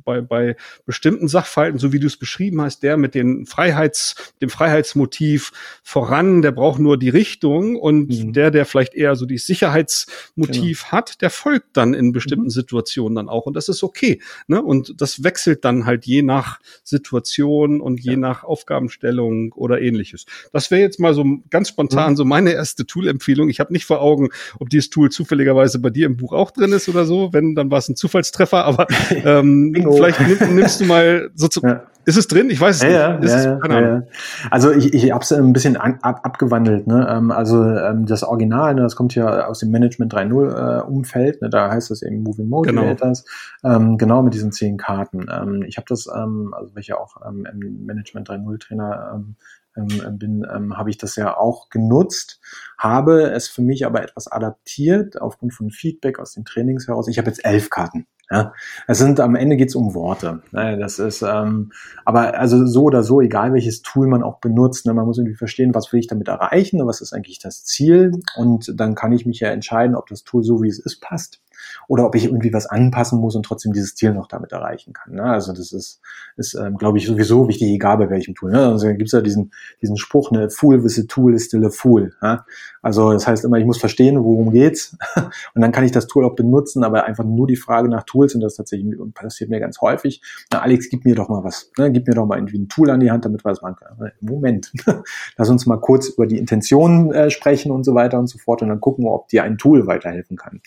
bei, bei bestimmten Sachverhalten, so wie du es beschrieben hast, der mit den Freiheits, dem Freiheitsmotiv voran, der braucht nur die Richtung und mhm. der, der vielleicht eher so die Sicherheitsmotiv genau. hat, der folgt dann in bestimmten mhm. Situationen dann auch und das ist okay. Ne? Und das wechselt dann halt je nach Situation und je ja. nach Aufgabenstellung oder ähnliches. Das wäre jetzt mal so ganz spontan mhm. so meine erste Tool-Empfehlung. Ich habe nicht vor Augen, ob dieses Tool zufälligerweise bei dir im Buch auch drin ist oder so. Wenn, dann war es ein Zufallstreffer, aber ähm, Vielleicht nimm, nimmst du mal so zu. Ja. Ist es drin? Ich weiß es ja, nicht. Ja, ja, ja, Also ich, ich habe es ein bisschen an, ab, abgewandelt. Ne? Ähm, also ähm, das Original, ne, das kommt ja aus dem Management 3.0 äh, Umfeld. Ne? Da heißt das eben Moving Motivators. Genau, ähm, genau mit diesen zehn Karten. Ähm, ich habe das, ähm, also ja auch ähm, im Management 3.0 Trainer ähm, ähm, bin, ähm, habe ich das ja auch genutzt, habe es für mich aber etwas adaptiert aufgrund von Feedback aus den Trainings heraus. Ich habe jetzt elf Karten. Ja, es sind am Ende geht's um Worte. Ne? Das ist, ähm, aber also so oder so, egal welches Tool man auch benutzt, ne? man muss irgendwie verstehen, was will ich damit erreichen, was ist eigentlich das Ziel, und dann kann ich mich ja entscheiden, ob das Tool so wie es ist passt oder ob ich irgendwie was anpassen muss und trotzdem dieses Ziel noch damit erreichen kann. Ne? Also das ist, ist ähm, glaube ich, sowieso wichtig, egal bei welchem Tool. Ne? Also gibt's ja diesen, diesen Spruch, ne, Fool with a tool is still a fool. Ja? Also das heißt immer, ich muss verstehen, worum geht's und dann kann ich das Tool auch benutzen, aber einfach nur die Frage nach Tools und das tatsächlich passiert mir ganz häufig. Na, Alex, gib mir doch mal was. Ne? Gib mir doch mal irgendwie ein Tool an die Hand, damit wir das machen können. Moment, lass uns mal kurz über die Intentionen äh, sprechen und so weiter und so fort und dann gucken wir, ob dir ein Tool weiterhelfen kann.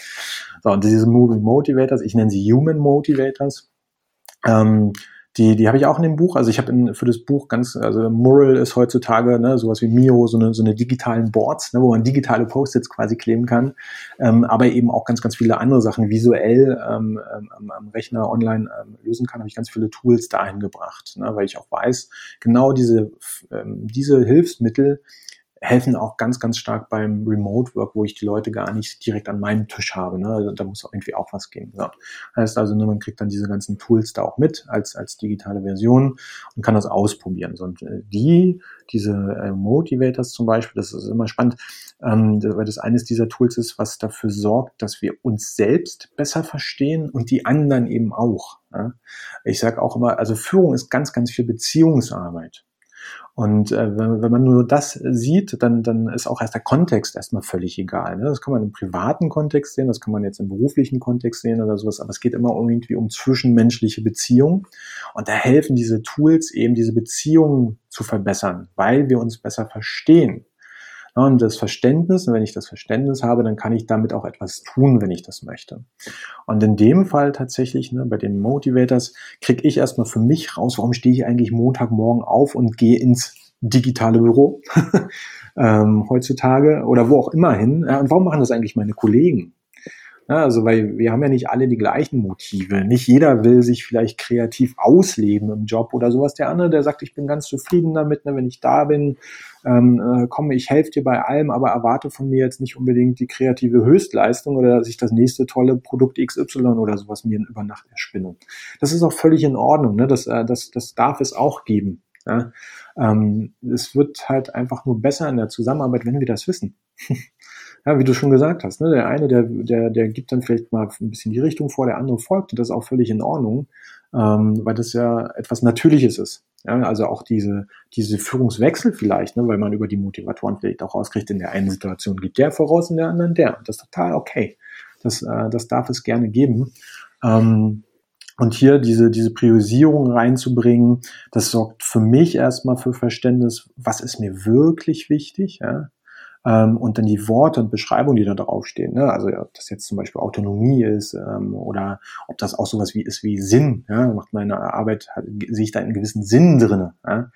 So, und diese Moving Motivators, ich nenne sie Human Motivators, ähm, die, die habe ich auch in dem Buch. Also ich habe für das Buch ganz, also Mural ist heutzutage ne, sowas wie Mio, so eine, so eine digitalen Boards, ne, wo man digitale Post-its quasi kleben kann, ähm, aber eben auch ganz, ganz viele andere Sachen visuell ähm, ähm, am Rechner online ähm, lösen kann. Habe ich ganz viele Tools dahin gebracht, ne, weil ich auch weiß, genau diese, ähm, diese Hilfsmittel helfen auch ganz, ganz stark beim Remote Work, wo ich die Leute gar nicht direkt an meinem Tisch habe. Ne? Also da muss irgendwie auch was gehen. Ja. Heißt also, ne, man kriegt dann diese ganzen Tools da auch mit als, als digitale Version und kann das ausprobieren. So, und äh, die, diese äh, Motivators zum Beispiel, das ist immer spannend, ähm, weil das eines dieser Tools ist, was dafür sorgt, dass wir uns selbst besser verstehen und die anderen eben auch. Ja? Ich sage auch immer, also Führung ist ganz, ganz viel Beziehungsarbeit. Und äh, wenn, wenn man nur das sieht, dann, dann ist auch erst der Kontext erstmal völlig egal. Ne? Das kann man im privaten Kontext sehen, das kann man jetzt im beruflichen Kontext sehen oder sowas, aber es geht immer irgendwie um zwischenmenschliche Beziehungen. Und da helfen diese Tools eben, diese Beziehungen zu verbessern, weil wir uns besser verstehen. Und das Verständnis, und wenn ich das Verständnis habe, dann kann ich damit auch etwas tun, wenn ich das möchte. Und in dem Fall tatsächlich, ne, bei den Motivators, kriege ich erstmal für mich raus, warum stehe ich eigentlich Montagmorgen auf und gehe ins digitale Büro ähm, heutzutage oder wo auch immer hin. Ja, und warum machen das eigentlich meine Kollegen? Ja, also, weil wir haben ja nicht alle die gleichen Motive. Nicht jeder will sich vielleicht kreativ ausleben im Job oder sowas. Der andere, der sagt, ich bin ganz zufrieden damit, ne, wenn ich da bin, ähm, äh, komme, ich helfe dir bei allem, aber erwarte von mir jetzt nicht unbedingt die kreative Höchstleistung oder dass ich das nächste tolle Produkt XY oder sowas mir über Nacht erspinne. Das ist auch völlig in Ordnung. Ne? Das, äh, das, das darf es auch geben. Ja? Ähm, es wird halt einfach nur besser in der Zusammenarbeit, wenn wir das wissen. ja, wie du schon gesagt hast, ne, der eine, der, der, der gibt dann vielleicht mal ein bisschen die Richtung vor, der andere folgt und das ist auch völlig in Ordnung, ähm, weil das ja etwas Natürliches ist. Ja, also auch diese, diese Führungswechsel vielleicht, ne, weil man über die Motivatoren vielleicht auch rauskriegt, in der einen Situation gibt der voraus, in der anderen der. Und das ist total okay. Das, äh, das darf es gerne geben. Ähm, und hier diese, diese Priorisierung reinzubringen, das sorgt für mich erstmal für Verständnis, was ist mir wirklich wichtig, ja? Ähm, und dann die Worte und Beschreibungen, die da draufstehen. Ne? Also ob das jetzt zum Beispiel Autonomie ist ähm, oder ob das auch sowas wie ist wie Sinn. Ja? Macht meine Arbeit, sehe ich da einen gewissen Sinn drinne. Ja?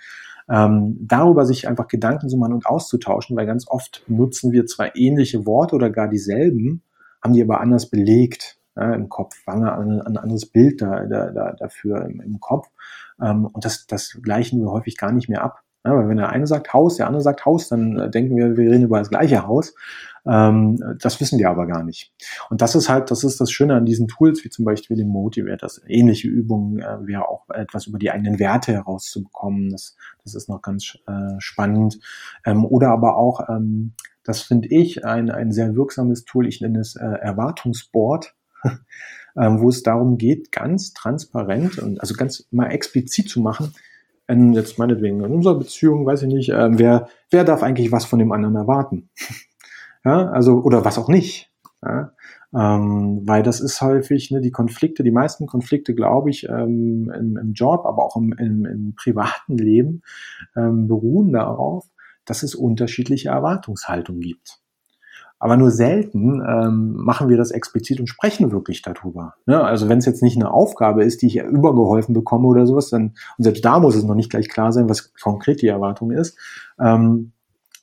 Ähm, darüber sich einfach Gedanken zu machen und auszutauschen, weil ganz oft nutzen wir zwar ähnliche Worte oder gar dieselben, haben die aber anders belegt ja, im Kopf, haben ein, ein anderes Bild da, da, da, dafür im, im Kopf. Ähm, und das, das gleichen wir häufig gar nicht mehr ab. Ja, weil wenn der eine sagt Haus, der andere sagt Haus, dann äh, denken wir, wir reden über das gleiche Haus. Ähm, das wissen wir aber gar nicht. Und das ist halt, das ist das Schöne an diesen Tools, wie zum Beispiel dem Motivate, ähnliche Übungen äh, wäre auch etwas über die eigenen Werte herauszubekommen. Das, das ist noch ganz äh, spannend. Ähm, oder aber auch, ähm, das finde ich, ein, ein sehr wirksames Tool, ich nenne es äh, Erwartungsboard. ähm, wo es darum geht, ganz transparent und also ganz mal explizit zu machen, in, jetzt meinetwegen in unserer Beziehung, weiß ich nicht, äh, wer, wer darf eigentlich was von dem anderen erwarten? ja, also, oder was auch nicht. Ja? Ähm, weil das ist häufig, ne, die Konflikte, die meisten Konflikte, glaube ich, ähm, im, im Job, aber auch im, im, im privaten Leben ähm, beruhen darauf, dass es unterschiedliche Erwartungshaltungen gibt. Aber nur selten ähm, machen wir das explizit und sprechen wirklich darüber. Ne? Also wenn es jetzt nicht eine Aufgabe ist, die ich übergeholfen bekomme oder sowas, dann, und selbst da muss es noch nicht gleich klar sein, was konkret die Erwartung ist, ähm,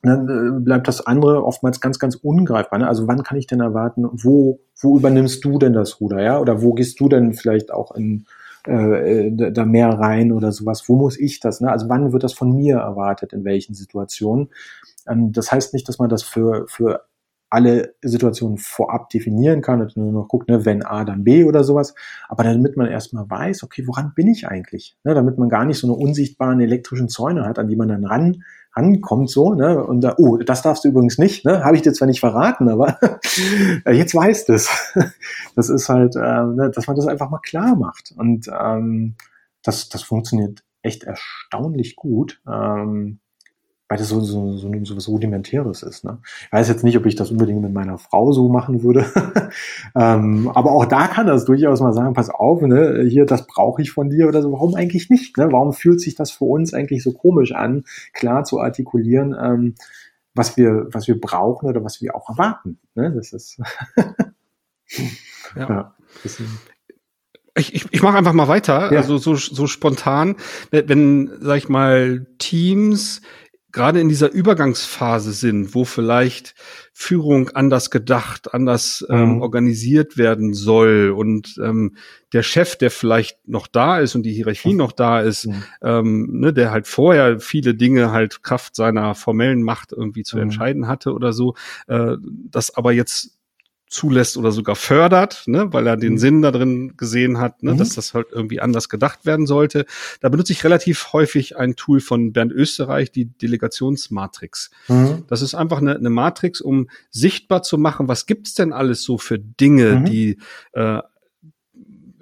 dann äh, bleibt das andere oftmals ganz, ganz ungreifbar. Ne? Also wann kann ich denn erwarten, wo, wo übernimmst du denn das Ruder, ja? Oder wo gehst du denn vielleicht auch in äh, da mehr rein oder sowas? Wo muss ich das? Ne? Also wann wird das von mir erwartet, in welchen Situationen? Ähm, das heißt nicht, dass man das für, für alle Situationen vorab definieren kann und nur noch guckt, ne, wenn A, dann B oder sowas. Aber damit man erstmal weiß, okay, woran bin ich eigentlich? Ne, damit man gar nicht so eine unsichtbaren elektrischen Zäune hat, an die man dann ran rankommt so, ne, und da, oh, das darfst du übrigens nicht, ne, habe ich dir zwar nicht verraten, aber jetzt weißt es. Das ist halt, äh, ne, dass man das einfach mal klar macht und ähm, das, das funktioniert echt erstaunlich gut. Ähm, weil das so, so, so, so was Rudimentäres ist. Ne? Ich weiß jetzt nicht, ob ich das unbedingt mit meiner Frau so machen würde. ähm, aber auch da kann das durchaus mal sagen, pass auf, ne, hier, das brauche ich von dir oder so. Warum eigentlich nicht? Ne? Warum fühlt sich das für uns eigentlich so komisch an, klar zu artikulieren, ähm, was wir, was wir brauchen oder was wir auch erwarten. Ne? Das ist ja. ja ich, ich, ich mache einfach mal weiter, ja. also so, so spontan, wenn, sag ich mal, Teams gerade in dieser Übergangsphase sind, wo vielleicht Führung anders gedacht, anders ähm, mhm. organisiert werden soll und ähm, der Chef, der vielleicht noch da ist und die Hierarchie noch da ist, mhm. ähm, ne, der halt vorher viele Dinge halt Kraft seiner formellen Macht irgendwie zu mhm. entscheiden hatte oder so, äh, das aber jetzt zulässt oder sogar fördert, ne, weil er den mhm. Sinn da drin gesehen hat, ne, mhm. dass das halt irgendwie anders gedacht werden sollte. Da benutze ich relativ häufig ein Tool von Bernd Österreich, die Delegationsmatrix. Mhm. Das ist einfach eine, eine, Matrix, um sichtbar zu machen, was gibt's denn alles so für Dinge, mhm. die äh,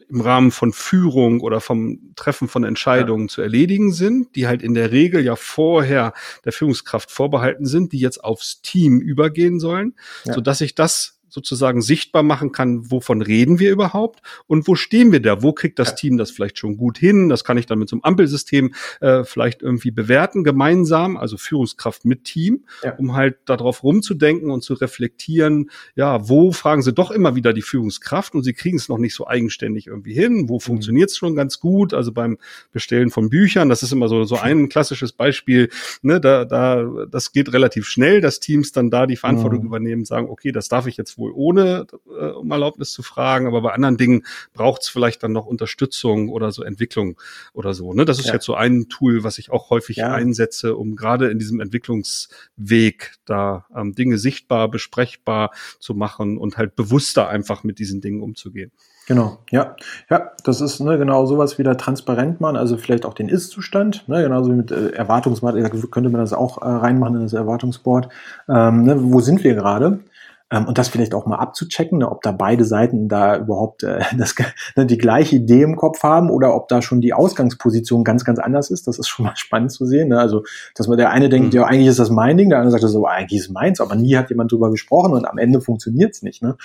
im Rahmen von Führung oder vom Treffen von Entscheidungen ja. zu erledigen sind, die halt in der Regel ja vorher der Führungskraft vorbehalten sind, die jetzt aufs Team übergehen sollen, ja. so dass ich das sozusagen sichtbar machen kann, wovon reden wir überhaupt und wo stehen wir da? Wo kriegt das. Team das vielleicht schon gut hin? Das kann ich dann mit so einem Ampelsystem äh, vielleicht irgendwie bewerten, gemeinsam, also Führungskraft mit Team, ja. um halt darauf rumzudenken und zu reflektieren, ja, wo fragen sie doch immer wieder die Führungskraft und sie kriegen es noch nicht so eigenständig irgendwie hin, wo mhm. funktioniert es schon ganz gut, also beim Bestellen von Büchern, das ist immer so, so ein klassisches Beispiel, ne, da, da, das geht relativ schnell, dass Teams dann da die Verantwortung mhm. übernehmen, sagen, okay, das darf ich jetzt wohl ohne äh, um Erlaubnis zu fragen, aber bei anderen Dingen braucht es vielleicht dann noch Unterstützung oder so Entwicklung oder so. Ne? Das ist ja. jetzt so ein Tool, was ich auch häufig ja. einsetze, um gerade in diesem Entwicklungsweg da ähm, Dinge sichtbar, besprechbar zu machen und halt bewusster einfach mit diesen Dingen umzugehen. Genau, ja. Ja, das ist ne, genau sowas wieder transparent machen, also vielleicht auch den Ist-Zustand, ne, genauso wie mit äh, Erwartungsmatrix, könnte man das auch äh, reinmachen in das Erwartungsboard. Ähm, ne, wo sind wir gerade? Ähm, und das vielleicht auch mal abzuchecken, ne, ob da beide Seiten da überhaupt äh, das, ne, die gleiche Idee im Kopf haben oder ob da schon die Ausgangsposition ganz, ganz anders ist. Das ist schon mal spannend zu sehen. Ne? Also, dass man der eine denkt, mhm. ja, eigentlich ist das mein Ding, der andere sagt so, eigentlich ist meins, aber nie hat jemand drüber gesprochen und am Ende funktioniert's nicht. Ne?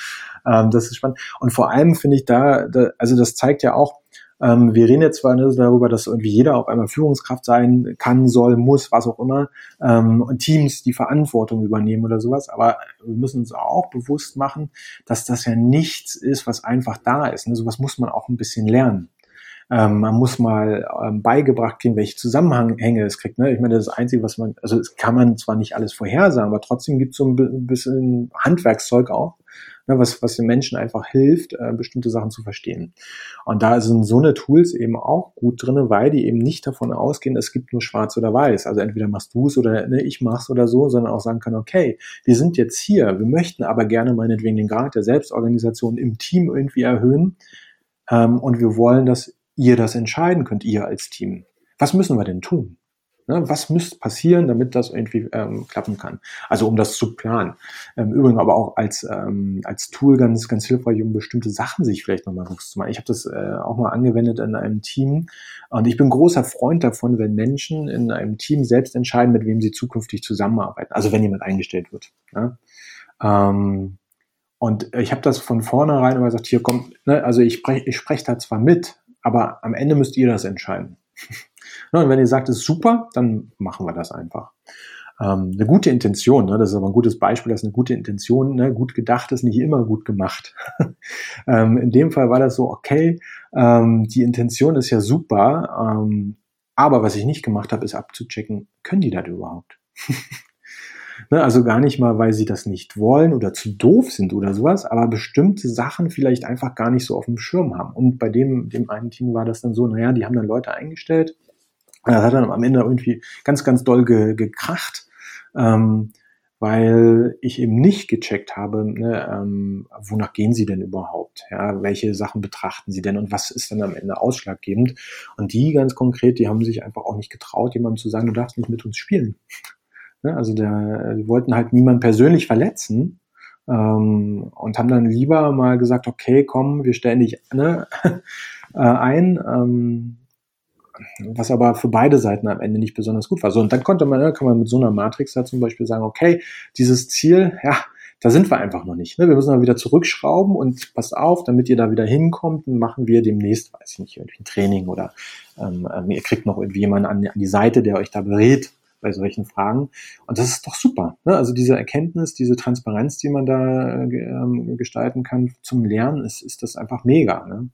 Ähm, das ist spannend. Und vor allem finde ich da, da, also das zeigt ja auch, ähm, wir reden jetzt zwar darüber, dass irgendwie jeder auf einmal Führungskraft sein kann, soll, muss, was auch immer, ähm, und Teams die Verantwortung übernehmen oder sowas, aber wir müssen uns auch bewusst machen, dass das ja nichts ist, was einfach da ist. Ne? Sowas muss man auch ein bisschen lernen. Ähm, man muss mal ähm, beigebracht kriegen, welche Zusammenhänge es kriegt. Ne? Ich meine, das Einzige, was man, also es kann man zwar nicht alles vorhersagen, aber trotzdem gibt es so ein bisschen Handwerkszeug auch, ne, was, was den Menschen einfach hilft, äh, bestimmte Sachen zu verstehen. Und da sind so eine Tools eben auch gut drinne, weil die eben nicht davon ausgehen, es gibt nur schwarz oder weiß. Also entweder machst du es oder ne, ich mach's oder so, sondern auch sagen können, okay, wir sind jetzt hier, wir möchten aber gerne meinetwegen den Grad der Selbstorganisation im Team irgendwie erhöhen. Ähm, und wir wollen, dass ihr das entscheiden könnt, ihr als Team. Was müssen wir denn tun? Ne, was müsste passieren, damit das irgendwie ähm, klappen kann? Also um das zu planen. Ähm, Übrigens aber auch als, ähm, als Tool ganz, ganz hilfreich, um bestimmte Sachen sich vielleicht nochmal bewusst zu machen. Ich habe das äh, auch mal angewendet in einem Team und ich bin großer Freund davon, wenn Menschen in einem Team selbst entscheiden, mit wem sie zukünftig zusammenarbeiten. Also wenn jemand eingestellt wird. Ja? Ähm, und ich habe das von vornherein immer gesagt, hier kommt, ne, also ich spreche ich sprech da zwar mit, aber am Ende müsst ihr das entscheiden. Und wenn ihr sagt, es ist super, dann machen wir das einfach. Ähm, eine gute Intention, ne, das ist aber ein gutes Beispiel, dass eine gute Intention, ne, gut gedacht ist nicht immer gut gemacht. ähm, in dem Fall war das so, okay, ähm, die Intention ist ja super, ähm, aber was ich nicht gemacht habe, ist abzuchecken, können die das überhaupt? ne, also gar nicht mal, weil sie das nicht wollen oder zu doof sind oder sowas, aber bestimmte Sachen vielleicht einfach gar nicht so auf dem Schirm haben. Und bei dem, dem einen Team war das dann so, naja, die haben dann Leute eingestellt, das hat dann am Ende irgendwie ganz, ganz doll ge gekracht, ähm, weil ich eben nicht gecheckt habe, ne, ähm, wonach gehen sie denn überhaupt? Ja, welche Sachen betrachten sie denn und was ist dann am Ende ausschlaggebend? Und die ganz konkret, die haben sich einfach auch nicht getraut, jemandem zu sagen, du darfst nicht mit uns spielen. Ne, also der, die wollten halt niemand persönlich verletzen, ähm, und haben dann lieber mal gesagt, okay, komm, wir stellen dich ne, äh, ein, ähm, was aber für beide Seiten am Ende nicht besonders gut war. So, und dann konnte man, ne, kann man mit so einer Matrix da zum Beispiel sagen, okay, dieses Ziel, ja, da sind wir einfach noch nicht. Ne? Wir müssen dann wieder zurückschrauben und passt auf, damit ihr da wieder hinkommt, machen wir demnächst, weiß ich nicht, irgendwie ein Training oder ähm, ähm, ihr kriegt noch irgendwie jemanden an, an die Seite, der euch da berät bei solchen Fragen. Und das ist doch super. Ne? Also diese Erkenntnis, diese Transparenz, die man da äh, ähm, gestalten kann zum Lernen, ist, ist das einfach mega. Ne?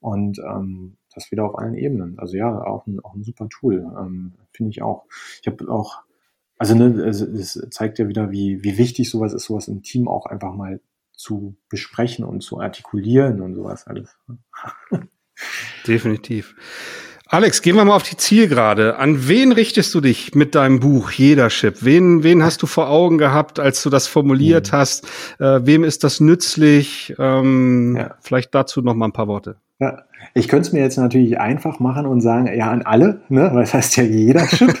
Und ähm, das wieder auf allen Ebenen. Also ja, auch ein, auch ein super Tool, ähm, finde ich auch. Ich habe auch also ne, es zeigt ja wieder, wie, wie wichtig sowas ist, sowas im Team auch einfach mal zu besprechen und zu artikulieren und sowas alles. Definitiv. Alex, gehen wir mal auf die Zielgerade. An wen richtest du dich mit deinem Buch Jeder Chip? Wen, wen hast du vor Augen gehabt, als du das formuliert mhm. hast? Äh, wem ist das nützlich? Ähm, ja. Vielleicht dazu noch mal ein paar Worte. Ja, ich könnte es mir jetzt natürlich einfach machen und sagen, ja, an alle, ne? weil das heißt ja jeder Chip.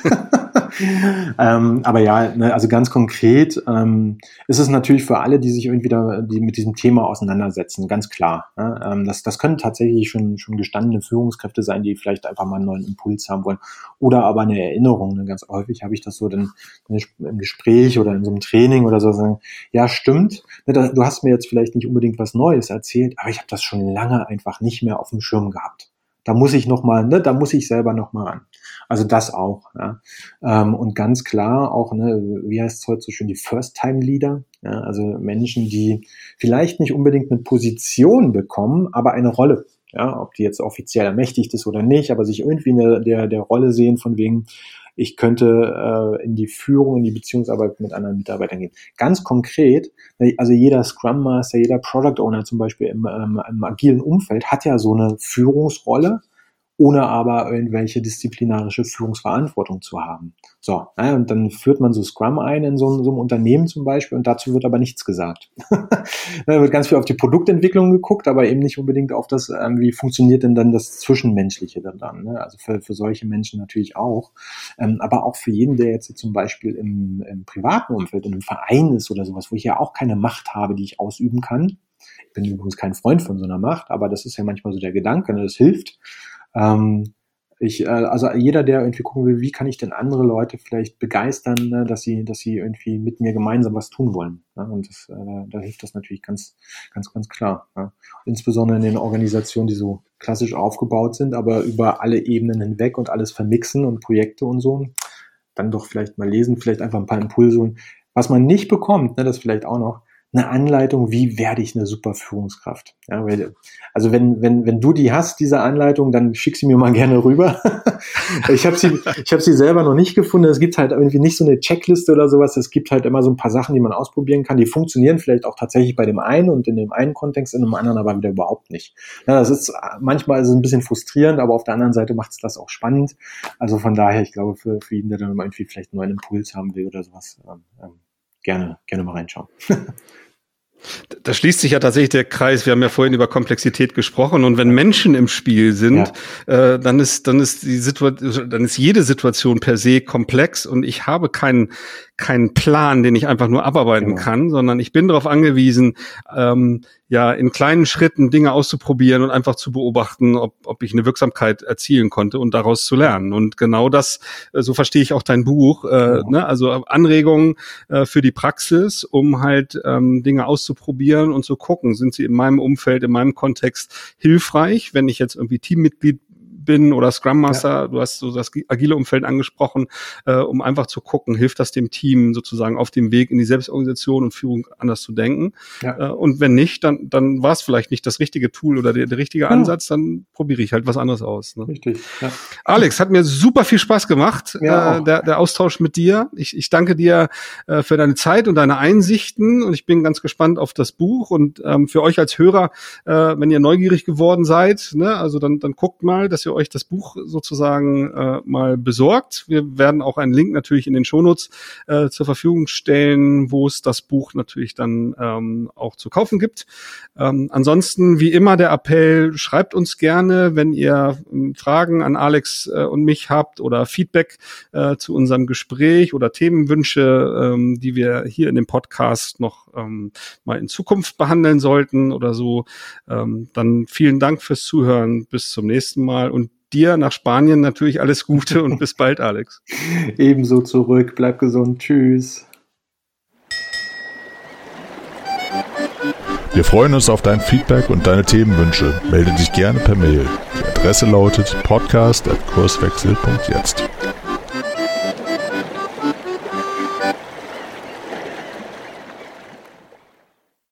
ähm, aber ja, ne, also ganz konkret ähm, ist es natürlich für alle, die sich irgendwie da, die mit diesem Thema auseinandersetzen, ganz klar. Ne? Ähm, das, das können tatsächlich schon, schon gestandene Führungskräfte sein, die vielleicht einfach mal einen neuen Impuls haben wollen. Oder aber eine Erinnerung. Ne? Ganz häufig habe ich das so dann im Gespräch oder in so einem Training oder so sagen, ja, stimmt, ne, da, du hast mir jetzt vielleicht nicht unbedingt was Neues erzählt, aber ich habe das schon lange einfach nicht mehr auf dem Schirm gehabt. Da muss ich noch mal, ne, da muss ich selber noch mal ran. Also das auch. Ja. Ähm, und ganz klar auch, ne, wie heißt es heute so schön, die First-Time-Leader, ja, also Menschen, die vielleicht nicht unbedingt eine Position bekommen, aber eine Rolle. Ja, ob die jetzt offiziell ermächtigt ist oder nicht, aber sich irgendwie in der, der, der Rolle sehen von wegen, ich könnte äh, in die Führung, in die Beziehungsarbeit mit anderen Mitarbeitern gehen. Ganz konkret, also jeder Scrum Master, jeder Product Owner zum Beispiel im, ähm, im agilen Umfeld hat ja so eine Führungsrolle ohne aber irgendwelche disziplinarische Führungsverantwortung zu haben. So, ja, und dann führt man so Scrum ein in so, so einem Unternehmen zum Beispiel und dazu wird aber nichts gesagt. da wird ganz viel auf die Produktentwicklung geguckt, aber eben nicht unbedingt auf das, ähm, wie funktioniert denn dann das Zwischenmenschliche dann. Ne? Also für, für solche Menschen natürlich auch. Ähm, aber auch für jeden, der jetzt zum Beispiel im, im privaten Umfeld, in einem Verein ist oder sowas, wo ich ja auch keine Macht habe, die ich ausüben kann. Ich bin übrigens kein Freund von so einer Macht, aber das ist ja manchmal so der Gedanke, ne? das hilft. Ähm, ich, äh, also jeder, der irgendwie gucken will, wie kann ich denn andere Leute vielleicht begeistern, ne, dass sie, dass sie irgendwie mit mir gemeinsam was tun wollen. Ne? Und das, äh, da hilft das natürlich ganz, ganz, ganz klar. Ne? Insbesondere in den Organisationen, die so klassisch aufgebaut sind, aber über alle Ebenen hinweg und alles vermixen und Projekte und so. Dann doch vielleicht mal lesen, vielleicht einfach ein paar Impulse. Was man nicht bekommt, ne, das vielleicht auch noch, eine Anleitung, wie werde ich eine super Führungskraft. Ja, also wenn, wenn, wenn du die hast, diese Anleitung, dann schick sie mir mal gerne rüber. ich habe sie, ich habe sie selber noch nicht gefunden. Es gibt halt irgendwie nicht so eine Checkliste oder sowas. Es gibt halt immer so ein paar Sachen, die man ausprobieren kann. Die funktionieren vielleicht auch tatsächlich bei dem einen und in dem einen Kontext, in dem anderen aber wieder überhaupt nicht. Ja, das ist manchmal ist es ein bisschen frustrierend, aber auf der anderen Seite macht es das auch spannend. Also von daher, ich glaube, für, für jeden, der dann irgendwie vielleicht einen neuen Impuls haben will oder sowas, ähm, ähm gerne, gerne mal reinschauen. Da schließt sich ja tatsächlich der Kreis. Wir haben ja vorhin über Komplexität gesprochen und wenn Menschen im Spiel sind, ja. äh, dann ist dann ist die Situation, dann ist jede Situation per se komplex und ich habe keinen keinen Plan, den ich einfach nur abarbeiten genau. kann, sondern ich bin darauf angewiesen, ähm, ja, in kleinen Schritten Dinge auszuprobieren und einfach zu beobachten, ob, ob ich eine Wirksamkeit erzielen konnte und daraus zu lernen. Und genau das, äh, so verstehe ich auch dein Buch, äh, genau. ne? also Anregungen äh, für die Praxis, um halt ähm, Dinge auszuprobieren und zu gucken, sind sie in meinem Umfeld, in meinem Kontext hilfreich, wenn ich jetzt irgendwie Teammitglied bin oder Scrum Master, ja. du hast so das agile Umfeld angesprochen, äh, um einfach zu gucken, hilft das dem Team sozusagen auf dem Weg in die Selbstorganisation und Führung anders zu denken. Ja. Äh, und wenn nicht, dann, dann war es vielleicht nicht das richtige Tool oder der, der richtige ja. Ansatz, dann probiere ich halt was anderes aus. Ne? Richtig. Ja. Alex, hat mir super viel Spaß gemacht, ja, äh, der, der Austausch mit dir. Ich, ich danke dir äh, für deine Zeit und deine Einsichten und ich bin ganz gespannt auf das Buch und ähm, für euch als Hörer, äh, wenn ihr neugierig geworden seid, ne, also dann, dann guckt mal, dass ihr euch das Buch sozusagen äh, mal besorgt. Wir werden auch einen Link natürlich in den Shownotes äh, zur Verfügung stellen, wo es das Buch natürlich dann ähm, auch zu kaufen gibt. Ähm, ansonsten, wie immer, der Appell, schreibt uns gerne, wenn ihr ähm, Fragen an Alex äh, und mich habt oder Feedback äh, zu unserem Gespräch oder Themenwünsche, ähm, die wir hier in dem Podcast noch ähm, mal in Zukunft behandeln sollten oder so. Ähm, dann vielen Dank fürs Zuhören. Bis zum nächsten Mal und dir nach Spanien natürlich alles Gute und bis bald, Alex. Ebenso zurück. Bleib gesund. Tschüss. Wir freuen uns auf dein Feedback und deine Themenwünsche. Melde dich gerne per Mail. Die Adresse lautet podcast.kurswechsel.jetzt.